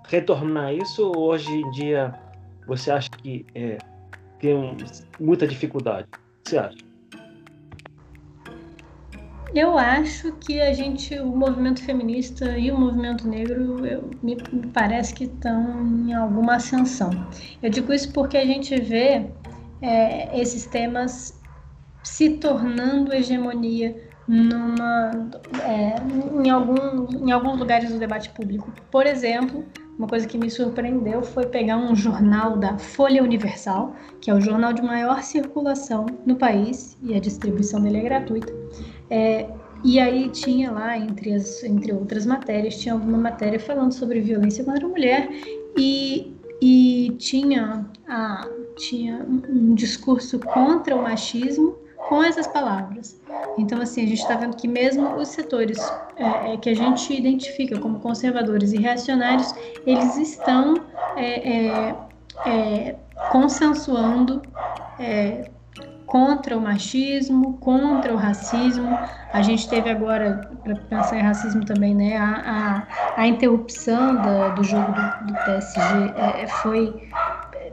retornar isso ou hoje em dia você acha que é, tem muita dificuldade? O que você acha? Eu acho que a gente, o movimento feminista e o movimento negro, eu, me, parece que estão em alguma ascensão. Eu digo isso porque a gente vê é, esses temas se tornando hegemonia numa, é, em, em alguns lugares do debate público. Por exemplo, uma coisa que me surpreendeu foi pegar um jornal da Folha Universal, que é o jornal de maior circulação no país, e a distribuição dele é gratuita. É, e aí tinha lá, entre, as, entre outras matérias, tinha alguma matéria falando sobre violência contra a mulher e, e tinha, a, tinha um discurso contra o machismo com essas palavras. Então, assim, a gente está vendo que mesmo os setores é, é, que a gente identifica como conservadores e reacionários, eles estão é, é, é consensuando é, contra o machismo, contra o racismo. A gente teve agora, para pensar em racismo também, né, a, a, a interrupção da, do jogo do, do PSG é, foi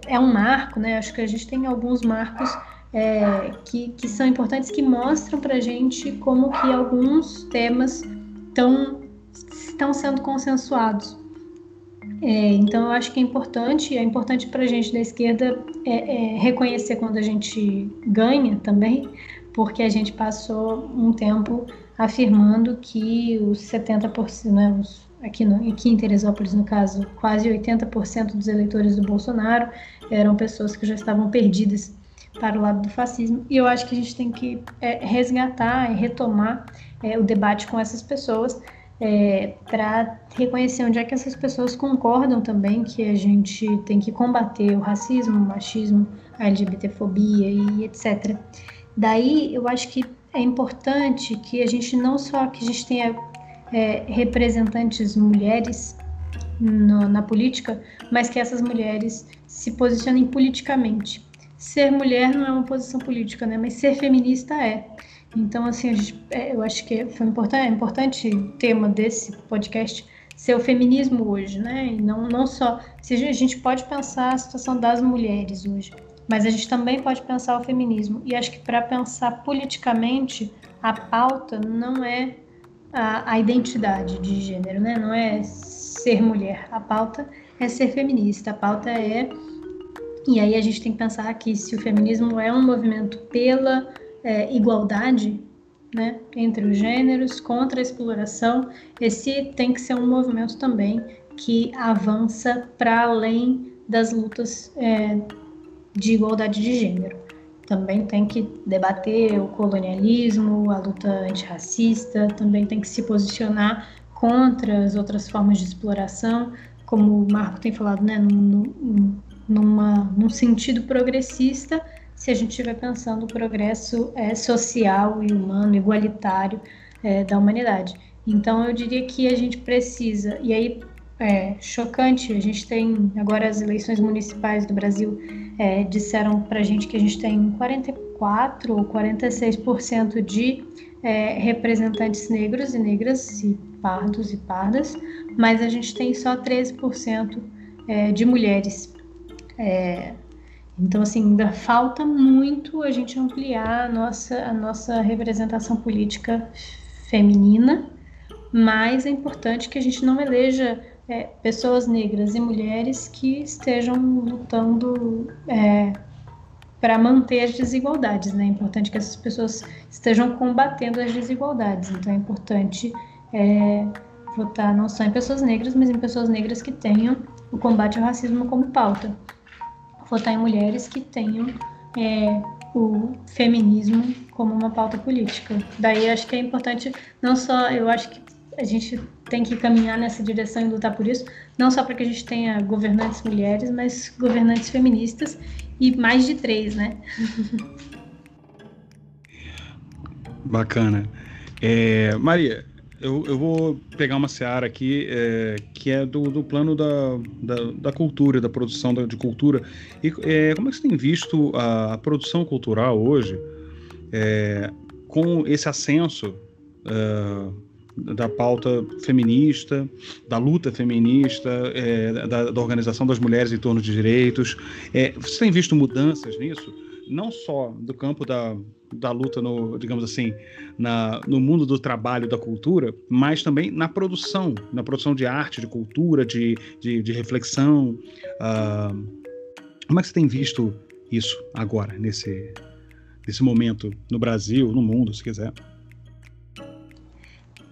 é um marco, né? Acho que a gente tem alguns marcos é, que, que são importantes que mostram para a gente como que alguns temas estão estão sendo consensuados. É, então, eu acho que é importante, é importante para a gente da esquerda é, é, reconhecer quando a gente ganha também, porque a gente passou um tempo afirmando que os 70%, né, os, aqui, no, aqui em Teresópolis, no caso, quase 80% dos eleitores do Bolsonaro eram pessoas que já estavam perdidas para o lado do fascismo. E eu acho que a gente tem que é, resgatar e retomar é, o debate com essas pessoas é, para reconhecer onde é que essas pessoas concordam também que a gente tem que combater o racismo, o machismo, a LGBTfobia e etc. Daí eu acho que é importante que a gente não só que a gente tenha é, representantes mulheres no, na política, mas que essas mulheres se posicionem politicamente. Ser mulher não é uma posição política, né? Mas ser feminista é. Então, assim, gente, é, eu acho que foi importante, é importante o tema desse podcast ser o feminismo hoje, né? E não, não só. Se a gente pode pensar a situação das mulheres hoje, mas a gente também pode pensar o feminismo. E acho que para pensar politicamente, a pauta não é a, a, identidade de gênero, né? Não é ser mulher. A pauta é ser feminista. A pauta é. E aí a gente tem que pensar que se o feminismo é um movimento pela é, igualdade né, entre os gêneros, contra a exploração, esse tem que ser um movimento também que avança para além das lutas é, de igualdade de gênero. Também tem que debater o colonialismo, a luta antirracista, também tem que se posicionar contra as outras formas de exploração, como o Marco tem falado, né, num, numa, num sentido progressista, se a gente estiver pensando o progresso é, social e humano, igualitário é, da humanidade. Então, eu diria que a gente precisa, e aí é chocante, a gente tem agora as eleições municipais do Brasil é, disseram para a gente que a gente tem 44 ou 46% de é, representantes negros e negras, e pardos e pardas, mas a gente tem só 13% é, de mulheres. É, então, assim, ainda falta muito a gente ampliar a nossa, a nossa representação política feminina, mas é importante que a gente não eleja é, pessoas negras e mulheres que estejam lutando é, para manter as desigualdades. Né? É importante que essas pessoas estejam combatendo as desigualdades. Então, é importante é, votar não só em pessoas negras, mas em pessoas negras que tenham o combate ao racismo como pauta votar em mulheres que tenham é, o feminismo como uma pauta política. Daí acho que é importante, não só, eu acho que a gente tem que caminhar nessa direção e lutar por isso, não só para que a gente tenha governantes mulheres, mas governantes feministas e mais de três, né? Bacana. É, Maria, eu, eu vou pegar uma seara aqui é, que é do, do plano da, da, da, cultura, da produção da, de cultura. E é, como é que você tem visto a, a produção cultural hoje é, com esse ascenso é, da pauta feminista, da luta feminista, é, da, da, organização das mulheres em torno de direitos? É, você tem visto mudanças nisso? Não só do campo da, da luta no, digamos assim, na, no mundo do trabalho, da cultura, mas também na produção, na produção de arte, de cultura, de, de, de reflexão. Uh, como é que você tem visto isso agora, nesse, nesse momento, no Brasil, no mundo, se quiser?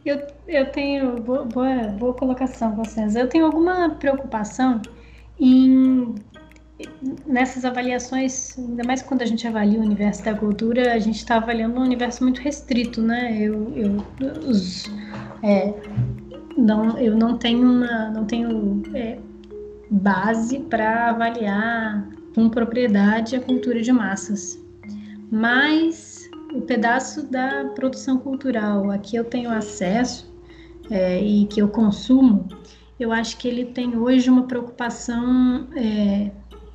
Eu, eu tenho boa, boa, boa colocação, vocês. Eu tenho alguma preocupação em nessas avaliações, ainda mais quando a gente avalia o universo da cultura, a gente está avaliando um universo muito restrito, né? Eu, eu, os, é, não, eu não tenho uma, não tenho é, base para avaliar com propriedade a cultura de massas, mas o pedaço da produção cultural a que eu tenho acesso é, e que eu consumo, eu acho que ele tem hoje uma preocupação é,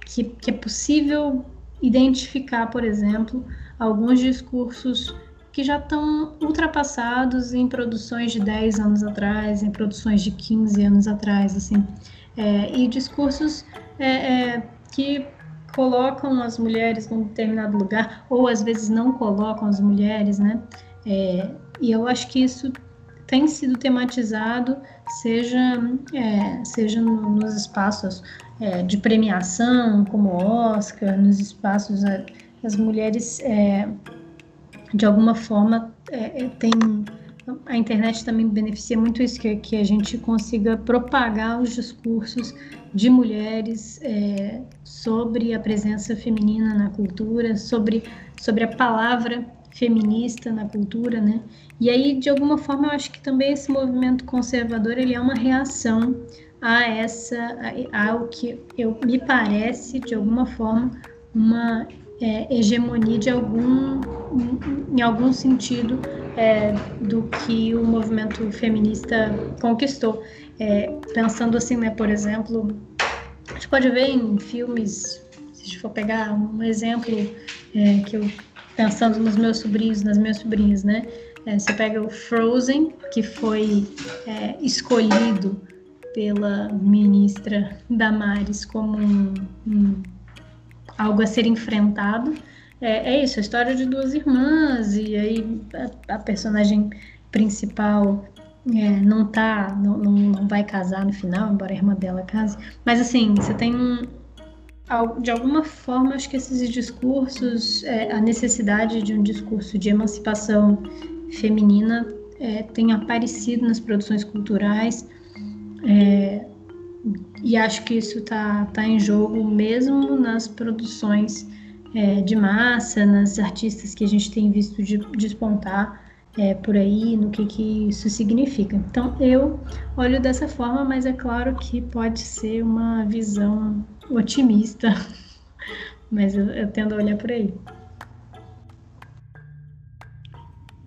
que, que é possível identificar, por exemplo, alguns discursos que já estão ultrapassados em produções de 10 anos atrás, em produções de 15 anos atrás, assim, é, e discursos é, é, que colocam as mulheres num determinado lugar, ou às vezes não colocam as mulheres, né? É, e eu acho que isso tem sido tematizado, seja, é, seja nos espaços é, de premiação, como Oscar, nos espaços é, as mulheres é, de alguma forma é, é, a internet também beneficia muito isso que, que a gente consiga propagar os discursos de mulheres é, sobre a presença feminina na cultura, sobre, sobre a palavra feminista na cultura, né? E aí, de alguma forma, eu acho que também esse movimento conservador ele é uma reação a essa, ao que eu, me parece, de alguma forma, uma é, hegemonia de algum, em algum sentido, é, do que o movimento feminista conquistou. É, pensando assim, né, por exemplo, a gente pode ver em filmes, se a gente for pegar um exemplo é, que eu pensando nos meus sobrinhos, nas minhas sobrinhas, né? É, você pega o Frozen, que foi é, escolhido pela ministra Damares como um, um, algo a ser enfrentado. É, é, isso, a história de duas irmãs, e aí a, a personagem principal é, não tá, não, não, vai casar no final, embora a irmã dela case. Mas assim, você tem um, de alguma forma, acho que esses discursos, é, a necessidade de um discurso de emancipação feminina é, tem aparecido nas produções culturais é, e acho que isso está tá em jogo mesmo nas produções é, de massa, nas artistas que a gente tem visto de, despontar é, por aí, no que, que isso significa. Então, eu olho dessa forma, mas é claro que pode ser uma visão otimista, [LAUGHS] mas eu, eu tendo a olhar por aí.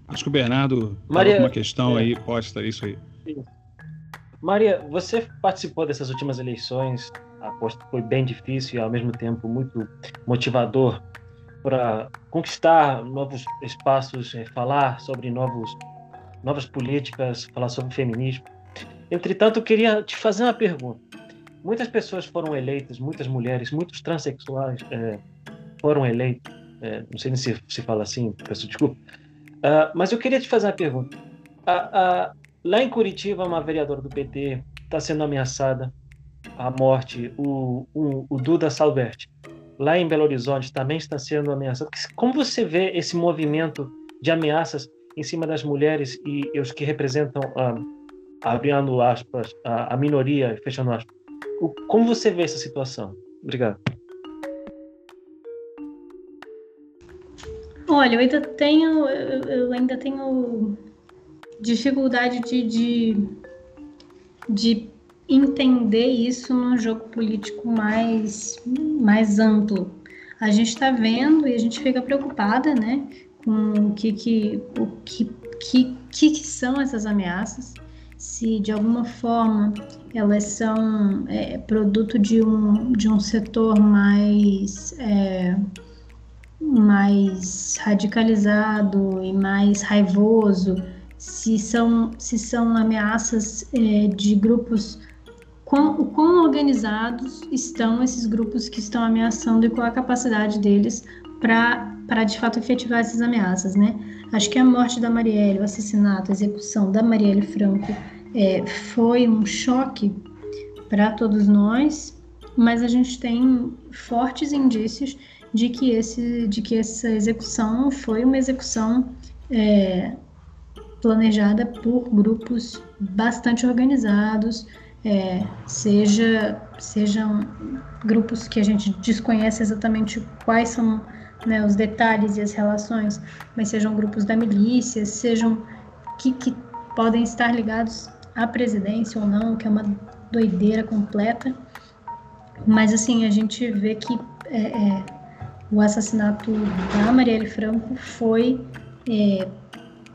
Acho que o Bernardo Maria, uma questão é, aí, posta isso aí. Maria, você participou dessas últimas eleições, aposto que foi bem difícil e ao mesmo tempo muito motivador para conquistar novos espaços, é, falar sobre novos, novas políticas, falar sobre feminismo. Entretanto, eu queria te fazer uma pergunta. Muitas pessoas foram eleitas, muitas mulheres, muitos transexuais é, foram eleitos. É, não sei se se fala assim, peço desculpa. Uh, mas eu queria te fazer uma pergunta. Uh, lá em Curitiba, uma vereadora do PT está sendo ameaçada à morte, o, o, o Duda Salberti. Lá em Belo Horizonte também está sendo ameaçado. Como você vê esse movimento de ameaças em cima das mulheres e, e os que representam, abrindo aspas, a, a minoria, fechando aspas? Como você vê essa situação? Obrigado. Olha, eu ainda tenho, eu ainda tenho dificuldade de, de, de entender isso num jogo político mais, mais amplo. A gente está vendo e a gente fica preocupada, né, com o que que, o que, que, que são essas ameaças se de alguma forma elas são é, produto de um, de um setor mais, é, mais radicalizado e mais raivoso, se são, se são ameaças é, de grupos, quão, quão organizados estão esses grupos que estão ameaçando e qual a capacidade deles para de fato efetivar essas ameaças, né? Acho que a morte da Marielle, o assassinato, a execução da Marielle Franco é, foi um choque para todos nós, mas a gente tem fortes indícios de que, esse, de que essa execução foi uma execução é, planejada por grupos bastante organizados, é, seja, sejam grupos que a gente desconhece exatamente quais são né, os detalhes e as relações, mas sejam grupos da milícia, sejam que, que podem estar ligados à presidência ou não, que é uma doideira completa. Mas assim, a gente vê que é, é, o assassinato da Marielle Franco foi é,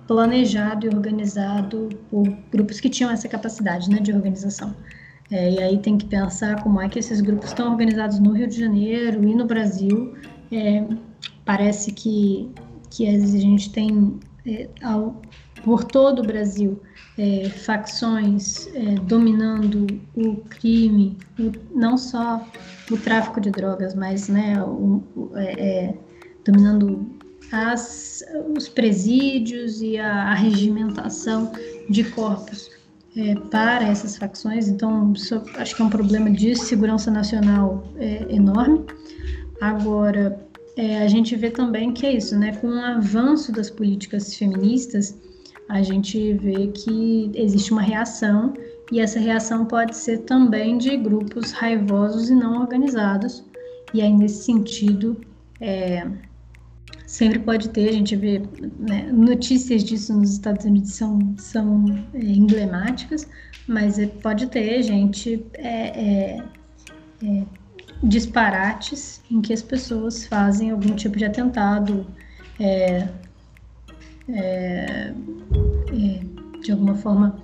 planejado e organizado por grupos que tinham essa capacidade né, de organização. É, e aí tem que pensar como é que esses grupos estão organizados no Rio de Janeiro e no Brasil. É, parece que, que a gente tem é, ao, por todo o Brasil é, facções é, dominando o crime, o, não só o tráfico de drogas, mas né, o, o, é, dominando as, os presídios e a, a regimentação de corpos é, para essas facções. Então, isso, acho que é um problema de segurança nacional é, enorme. Agora, é, a gente vê também que é isso, né? Com o avanço das políticas feministas, a gente vê que existe uma reação e essa reação pode ser também de grupos raivosos e não organizados. E aí, nesse sentido, é, sempre pode ter, a gente vê né, notícias disso nos Estados Unidos são, são é, emblemáticas, mas é, pode ter gente é, é, é, disparates em que as pessoas fazem algum tipo de atentado é, de alguma forma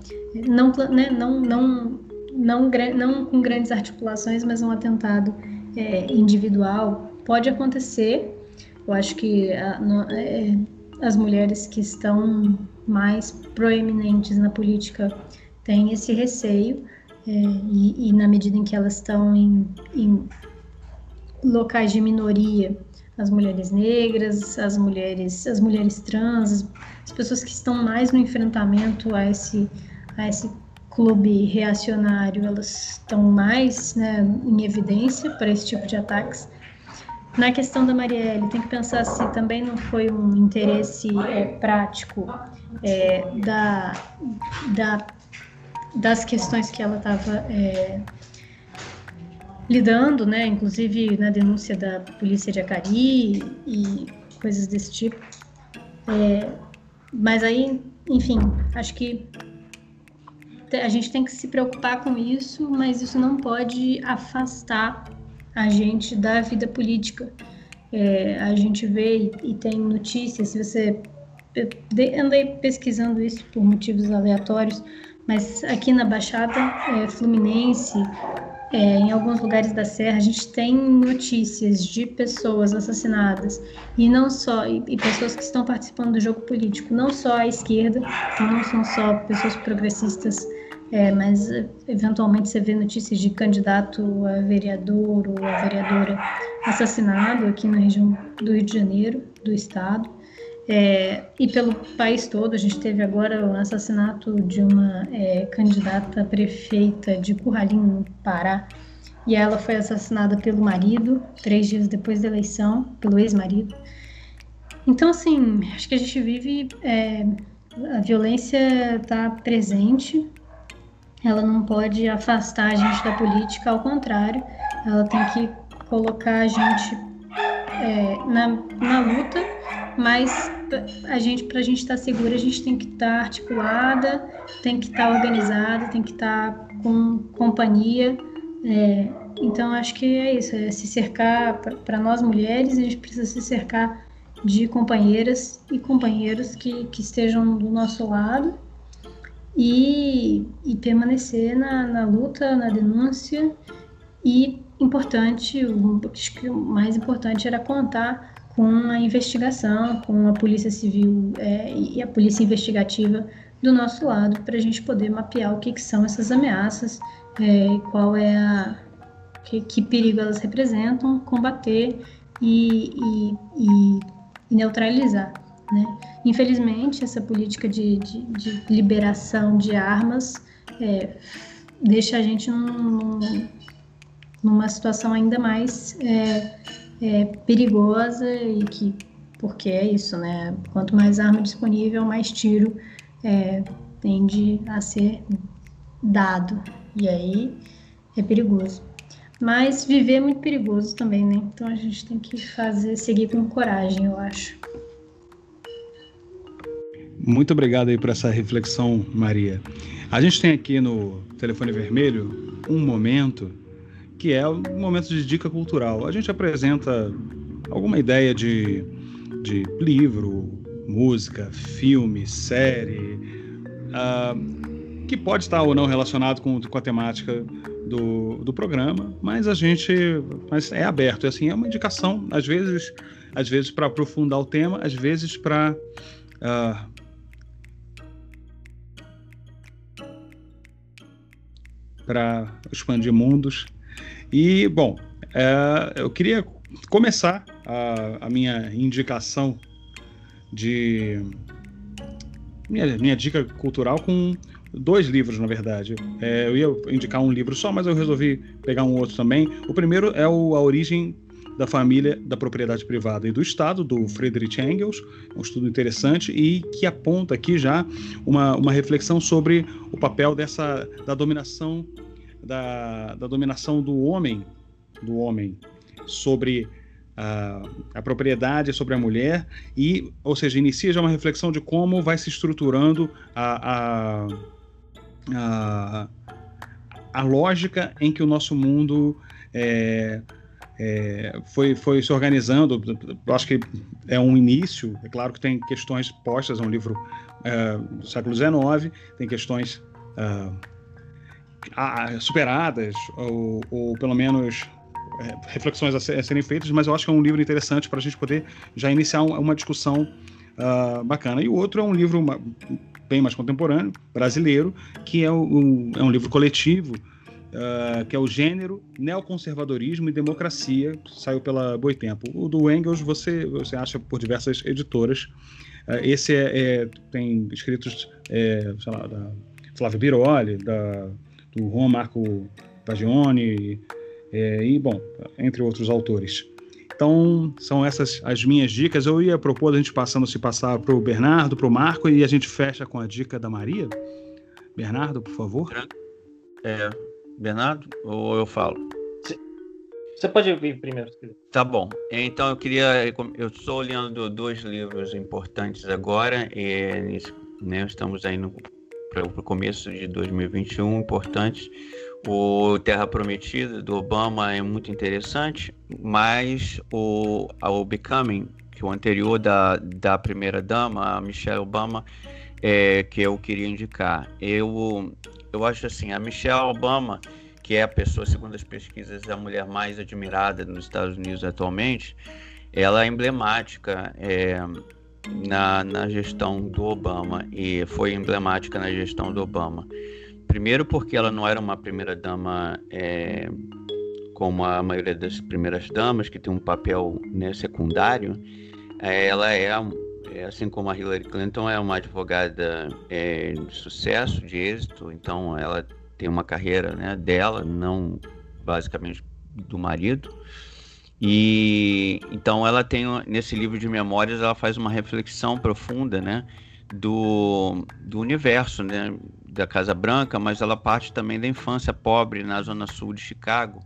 não, né, não, não, não, não com grandes articulações, mas um atentado individual. Pode acontecer eu acho que a, no, é, as mulheres que estão mais proeminentes na política têm esse receio, é, e, e, na medida em que elas estão em, em locais de minoria, as mulheres negras, as mulheres, as mulheres trans, as pessoas que estão mais no enfrentamento a esse, a esse clube reacionário, elas estão mais né, em evidência para esse tipo de ataques. Na questão da Marielle, tem que pensar se também não foi um interesse é, prático é, da, da, das questões que ela estava é, lidando, né? inclusive na denúncia da polícia de Acari e coisas desse tipo. É, mas aí, enfim, acho que a gente tem que se preocupar com isso, mas isso não pode afastar a gente da vida política. É, a gente vê e, tem notícias, se você. Andei pesquisando isso por motivos aleatórios, mas aqui na Baixada é, Fluminense, é, em alguns lugares da Serra, a gente tem notícias de pessoas assassinadas e não só e, e, pessoas que estão participando do jogo político, não só à esquerda, não são só pessoas progressistas é, mas eventualmente você vê notícias de candidato a vereador ou a vereadora assassinado aqui na região do Rio de Janeiro, do estado. É, e pelo país todo, a gente teve agora o assassinato de uma é, candidata prefeita de Curralinho, no Pará, e ela foi assassinada pelo marido, três dias depois da eleição, pelo ex-marido. Então, assim, acho que a gente vive. É, a violência está presente, ela não pode afastar a gente da política, ao contrário, ela tem que colocar a gente é, na, na luta, mas a gente, para a gente estar tá segura, a gente tem que estar tá articulada, tem que estar tá organizada, tem que estar tá com companhia. É, então, acho que é isso, é se cercar, para nós mulheres, a gente precisa se cercar de companheiras e companheiros que, que estejam do nosso lado e, e permanecer na, na, luta, na denúncia e importante, o, acho que o mais importante era contar com a investigação, com a polícia civil é, e a polícia investigativa do nosso lado para a gente poder mapear o que, que são essas ameaças, é, qual é a que, que, perigo elas representam, combater e, e, e, e neutralizar. Né? Infelizmente, essa política de, de, de liberação de armas é, deixa a gente num, numa situação ainda mais é, é, perigosa e que, porque é isso, né? Quanto mais arma disponível, mais tiro é, tende a ser dado. E aí é perigoso. Mas viver é muito perigoso também, né? Então a gente tem que fazer, seguir com coragem, eu acho. Muito obrigado aí por essa reflexão, Maria. A gente tem aqui no telefone vermelho um momento que é um momento de dica cultural. A gente apresenta alguma ideia de, de livro, música, filme, série, uh, que pode estar ou não relacionado com, com a temática do, do programa, mas a gente mas é aberto. Assim, é uma indicação, às vezes, às vezes para aprofundar o tema, às vezes para uh, para expandir mundos. E, bom, é, eu queria começar a, a, minha indicação de minha, minha dica cultural com dois livros, na verdade. É, eu ia indicar um livro só, mas eu resolvi pegar um outro também. O primeiro é o A Origem da Família da Propriedade Privada e do Estado, do Friedrich Engels, um estudo interessante e que aponta aqui já uma, uma reflexão sobre o papel dessa da dominação da, da dominação do homem, do homem sobre a, a, propriedade sobre a mulher e, ou seja, inicia já uma reflexão de como vai se estruturando a, a, a, a lógica em que o nosso mundo é, é, foi, foi se organizando. Eu acho que é um início. É claro que tem questões postas, é um livro é, do século XIX, tem questões é, superadas, ou, ou pelo menos é, reflexões a, serem feitas, mas eu acho que é um livro interessante para a gente poder já iniciar uma discussão uh, bacana. E o outro é um livro bem mais contemporâneo, brasileiro, que é, um, é um livro coletivo, uh, que é o Gênero, Neoconservadorismo e Democracia, saiu pela Boitempo. O do Engels você, você acha por diversas editoras. Uh, esse é, é, tem escritos, é, sei lá, da Flávio Biroli, da, do Juan Marco Pagione, é, e, bom, entre outros autores. Então, são essas as minhas dicas. Eu ia propor a gente passando se passar para o Bernardo, para o Marco, e a gente fecha com a dica da Maria. Bernardo, por favor. É, Bernardo, ou eu falo? Você pode vir primeiro. Tá bom. Então eu queria. Eu estou olhando dois livros importantes agora. E, né, estamos aí para o começo de 2021, importantes. O Terra Prometida do Obama é muito interessante, mas o, o Becoming, que é o anterior da, da primeira dama, a Michelle Obama, é, que eu queria indicar. Eu, eu acho assim, a Michelle Obama, que é a pessoa, segundo as pesquisas, a mulher mais admirada nos Estados Unidos atualmente, ela é emblemática é, na, na gestão do Obama e foi emblemática na gestão do Obama. Primeiro, porque ela não era uma primeira-dama é, como a maioria das primeiras-damas, que tem um papel né, secundário. É, ela é, assim como a Hillary Clinton, é uma advogada é, de sucesso, de êxito, então ela tem uma carreira né, dela, não basicamente do marido. E então ela tem nesse livro de memórias ela faz uma reflexão profunda, né, do, do universo, né, da Casa Branca, mas ela parte também da infância pobre na zona sul de Chicago,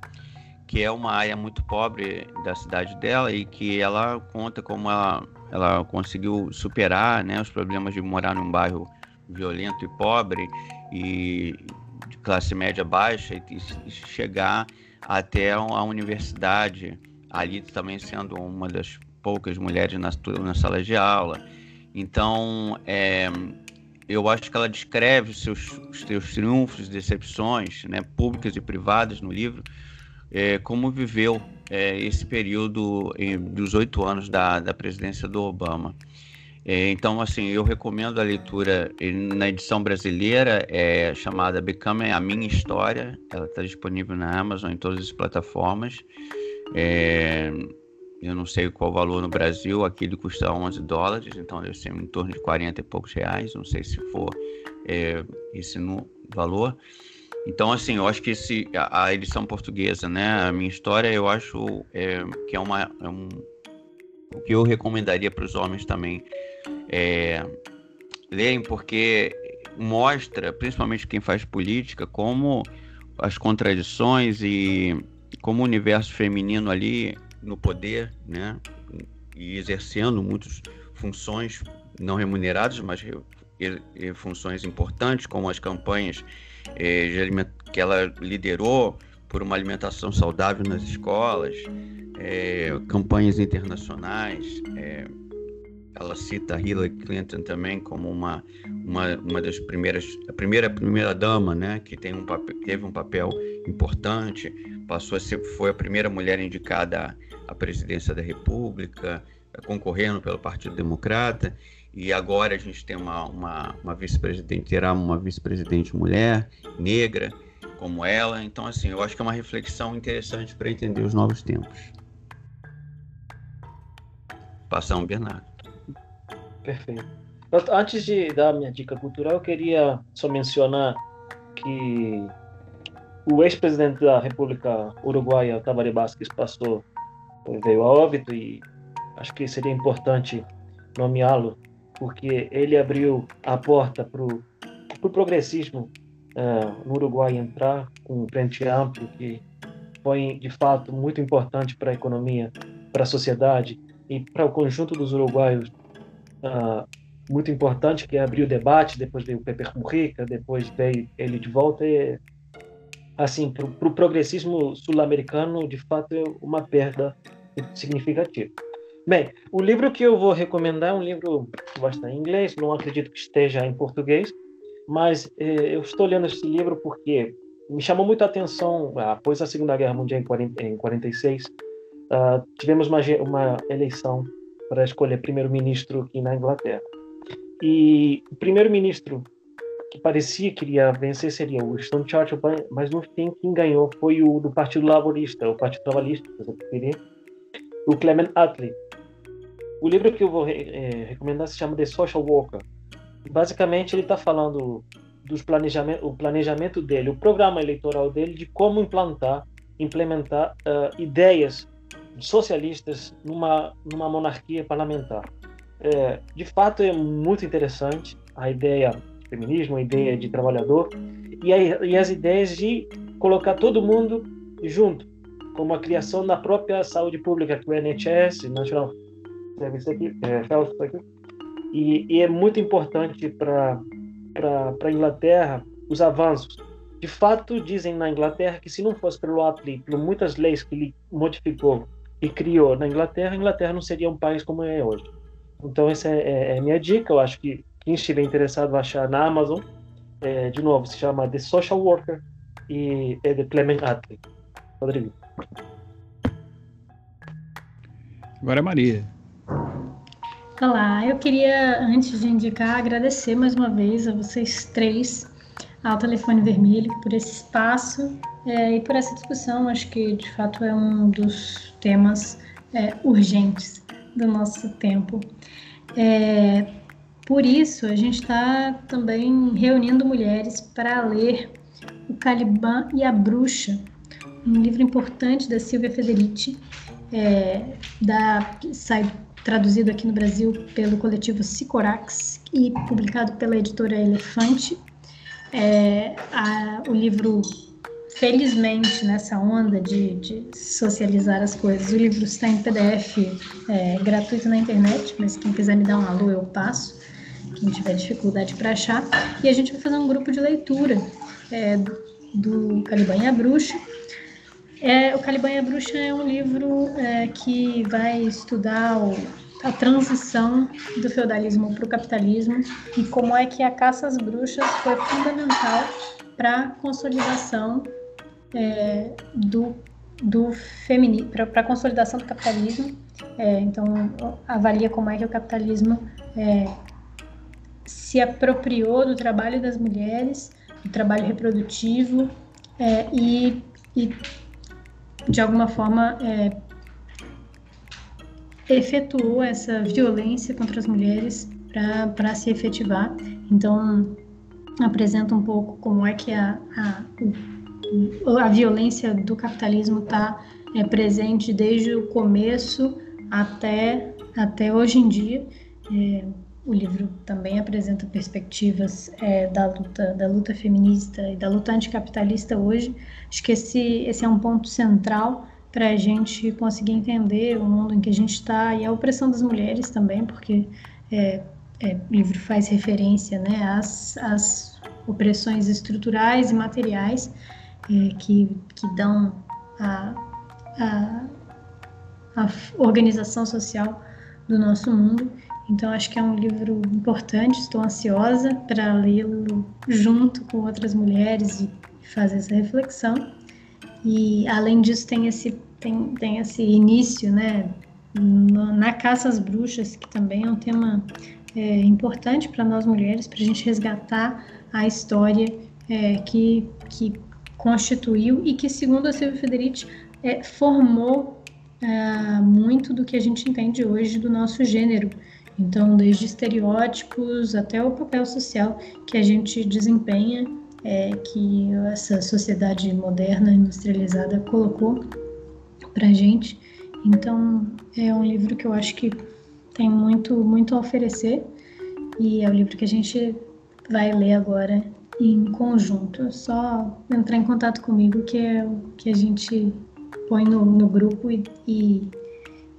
que é uma área muito pobre da cidade dela e que ela conta como ela, ela conseguiu superar né, os problemas de morar num bairro violento e pobre e de classe média baixa e, e chegar até a universidade, ali também sendo uma das poucas mulheres na, na sala de aula. Então, é, eu acho que ela descreve os seus, os seus triunfos, decepções, né, públicas e privadas no livro, é, como viveu é, esse período em, dos oito anos da, da presidência do Obama. É, então, assim, eu recomendo a leitura na edição brasileira, é chamada Becoming a Minha História. Ela está disponível na Amazon em todas as plataformas. É, eu não sei qual o valor no Brasil, aqui ele custa 11 dólares, então deve ser em torno de 40 e poucos reais, não sei se for é, esse no valor. Então, assim, eu acho que esse, a, a edição portuguesa, né, a minha história, eu acho é, que é, uma, é um, o que eu recomendaria para os homens também é, lerem, porque mostra, principalmente quem faz política, como as contradições e como o universo feminino ali no poder, né, e exercendo muitas funções não remuneradas, mas funções importantes, como as campanhas que ela liderou por uma alimentação saudável nas escolas, eh, campanhas internacionais. Eh, ela cita Hillary Clinton também como uma, uma, uma das primeiras, a primeira primeira dama, né, que tem um papel, teve um papel importante, passou a ser, foi a primeira mulher indicada a presidência da República, concorrendo pelo Partido Democrata, e agora a gente tem uma, uma, uma vice-presidente, terá uma vice-presidente mulher, negra, como ela. Então, assim, eu acho que é uma reflexão interessante para entender os novos tempos. Passar um Bernardo. Perfeito. Antes de dar minha dica cultural, eu queria só mencionar que o ex-presidente da República Uruguaia, Tabaré Vázquez, passou, veio a óbito e acho que seria importante nomeá-lo, porque ele abriu a porta para o pro progressismo uh, no Uruguai entrar com um frente amplo que foi, de fato, muito importante para a economia, para a sociedade e para o conjunto dos uruguaios. Uh, muito importante que abriu o debate, depois veio o Pepe Mujica, depois veio ele de volta e assim, para o pro progressismo sul-americano, de fato, é uma perda significativa. Bem, o livro que eu vou recomendar é um livro que estar em inglês, não acredito que esteja em português, mas eh, eu estou lendo esse livro porque me chamou muito a atenção, após a Segunda Guerra Mundial em, 40, em 46, uh, ah, tivemos uma, uma eleição para escolher primeiro-ministro aqui na Inglaterra. E o primeiro-ministro que parecia que iria vencer seria o Winston Churchill, mas no fim quem ganhou foi o do Partido Laborista, o Partido Trabalhista, se você preferir, o Clement Attlee. O livro que eu vou é, recomendar se chama The Social Worker. Basicamente, ele está falando dos planejamento, o planejamento dele, o programa eleitoral dele, de como implantar, implementar uh, ideias socialistas numa numa monarquia parlamentar. É, de fato, é muito interessante a ideia de feminismo, a ideia de trabalhador e, a, e as ideias de colocar todo mundo junto, como a criação da própria saúde pública, que é o NHS, National Service aqui, é, Health aqui. E, e é muito importante para a Inglaterra os avanços. De fato, dizem na Inglaterra que se não fosse pelo Attlee, por muitas leis que ele modificou e criou na Inglaterra, a Inglaterra não seria um país como é hoje. Então, essa é, é, é minha dica. Eu acho que quem estiver interessado vai achar na Amazon. É, de novo, se chama The Social Worker e é de Clement Attlee. Rodrigo. Agora é Maria. Olá, eu queria, antes de indicar, agradecer mais uma vez a vocês três, ao Telefone Vermelho, por esse espaço é, e por essa discussão. Acho que, de fato, é um dos temas é, urgentes do nosso tempo. É, por isso, a gente está também reunindo mulheres para ler O Caliban e a Bruxa, um livro importante da Silvia Federici, é, da, sai traduzido aqui no Brasil pelo coletivo Sicorax e publicado pela editora Elefante. É, a, o livro felizmente, nessa onda de, de, socializar as coisas, o livro está em PDF é, gratuito na internet, mas quem quiser me dar um alô, eu passo. Quem tiver dificuldade para achar. E a gente vai fazer um grupo de leitura é, do Caliban e a Bruxa. É, o Caliban e a Bruxa é um livro é, que vai estudar o, a transição do feudalismo para o capitalismo e como é que a caça às bruxas foi fundamental para a consolidação é, do, do feminismo, para a consolidação do capitalismo. É, então, avalia como é que o capitalismo é, se apropriou do trabalho das mulheres, do trabalho reprodutivo é, e, e, de alguma forma, é, efetuou essa violência contra as mulheres para se efetivar. Então, apresenta um pouco como é que a, a, a violência do capitalismo está é, presente desde o começo até, até hoje em dia. É, o livro também apresenta perspectivas é, da luta da luta feminista e da luta anticapitalista hoje. Acho que esse, esse é um ponto central para a gente conseguir entender o mundo em que a gente está e a opressão das mulheres também, porque é, é, o livro faz referência né, às, às opressões estruturais e materiais é, que, que dão a, a, a organização social do nosso mundo. Então, acho que é um livro importante, estou ansiosa para lê-lo junto com outras mulheres e fazer essa reflexão. E, além disso, tem esse, tem, tem esse início, né, na caça às bruxas, que também é um tema é, importante para nós mulheres, para a gente resgatar a história é, que, que constituiu e que, segundo a Silvia Federici, é, formou é, muito do que a gente entende hoje do nosso gênero, Então, desde estereótipos até o papel social que a gente desempenha, é, que essa sociedade moderna, industrializada, colocou para gente. Então, é um livro que eu acho que tem muito, muito a oferecer e é o livro que a gente vai ler agora em conjunto. Só entrar em contato comigo que é o que a gente põe no, no grupo e, e,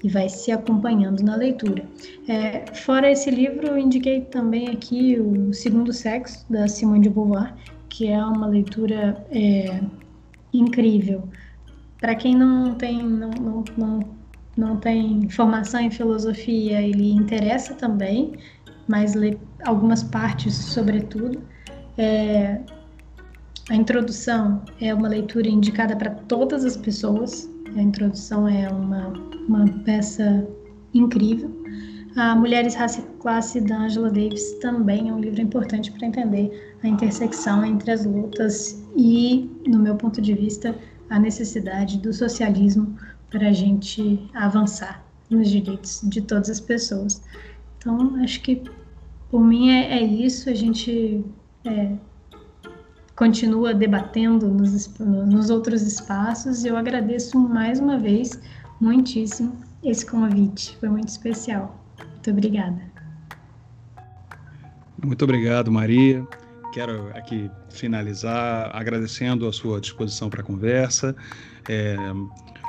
e, vai se acompanhando na leitura. É, fora esse livro, eu indiquei também aqui o Segundo Sexo, da Simone de Beauvoir, que é uma leitura é, incrível. Para quem não tem, não, não, não, não tem formação em filosofia, ele interessa também, mas lê algumas partes, sobretudo. É, a introdução é uma leitura indicada para todas as pessoas. A introdução é uma, uma peça incrível. A Mulheres, Raça e Classe, da Angela Davis, também é um livro importante para entender a intersecção entre as lutas e, no meu ponto de vista, a necessidade do socialismo para a gente avançar nos direitos de todas as pessoas. Então, acho que por mim é, é isso. A gente é, continua debatendo nos, nos outros espaços. Eu agradeço mais uma vez muitíssimo esse convite. Foi muito especial. Muito obrigada. Muito obrigado, Maria. Quero aqui finalizar agradecendo a sua disposição para a conversa. É,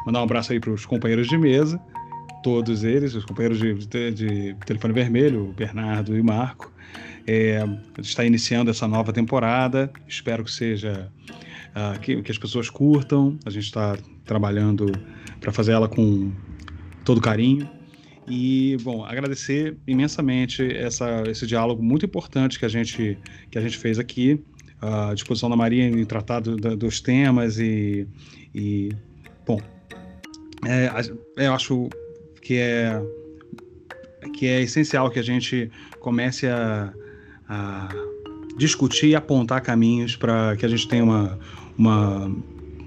mandar um abraço aí para os companheiros de mesa, todos eles, os companheiros de, de, de telefone vermelho, Bernardo e Marco. É, está iniciando essa nova temporada. Espero que seja uh, que, que, as pessoas curtam. A gente está trabalhando para fazer ela com todo carinho. E bom, agradecer imensamente essa, esse diálogo muito importante que a gente que a gente fez aqui, a disposição da Maria em tratar do, do, dos temas e, e bom, é, eu acho que é que é essencial que a gente comece a a discutir e apontar caminhos para que a gente tenha uma, uma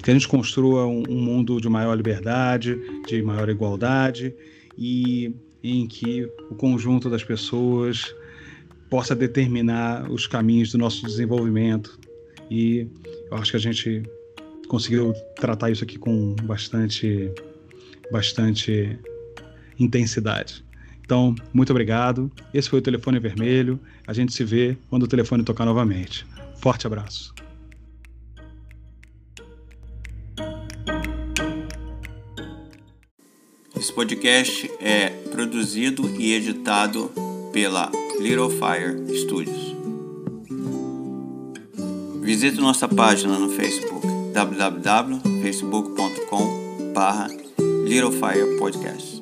que a gente construa um, um, mundo de maior liberdade, de maior igualdade e em que o conjunto das pessoas possa determinar os caminhos do nosso desenvolvimento. E eu acho que a gente conseguiu tratar isso aqui com bastante, bastante intensidade. Então, muito obrigado. Esse foi o Telefone Vermelho. A gente se vê quando o telefone tocar novamente. Forte abraço. Esse podcast é produzido e editado pela Little Fire Studios. Visite nossa página no Facebook www.facebook.com/littlefirepodcast.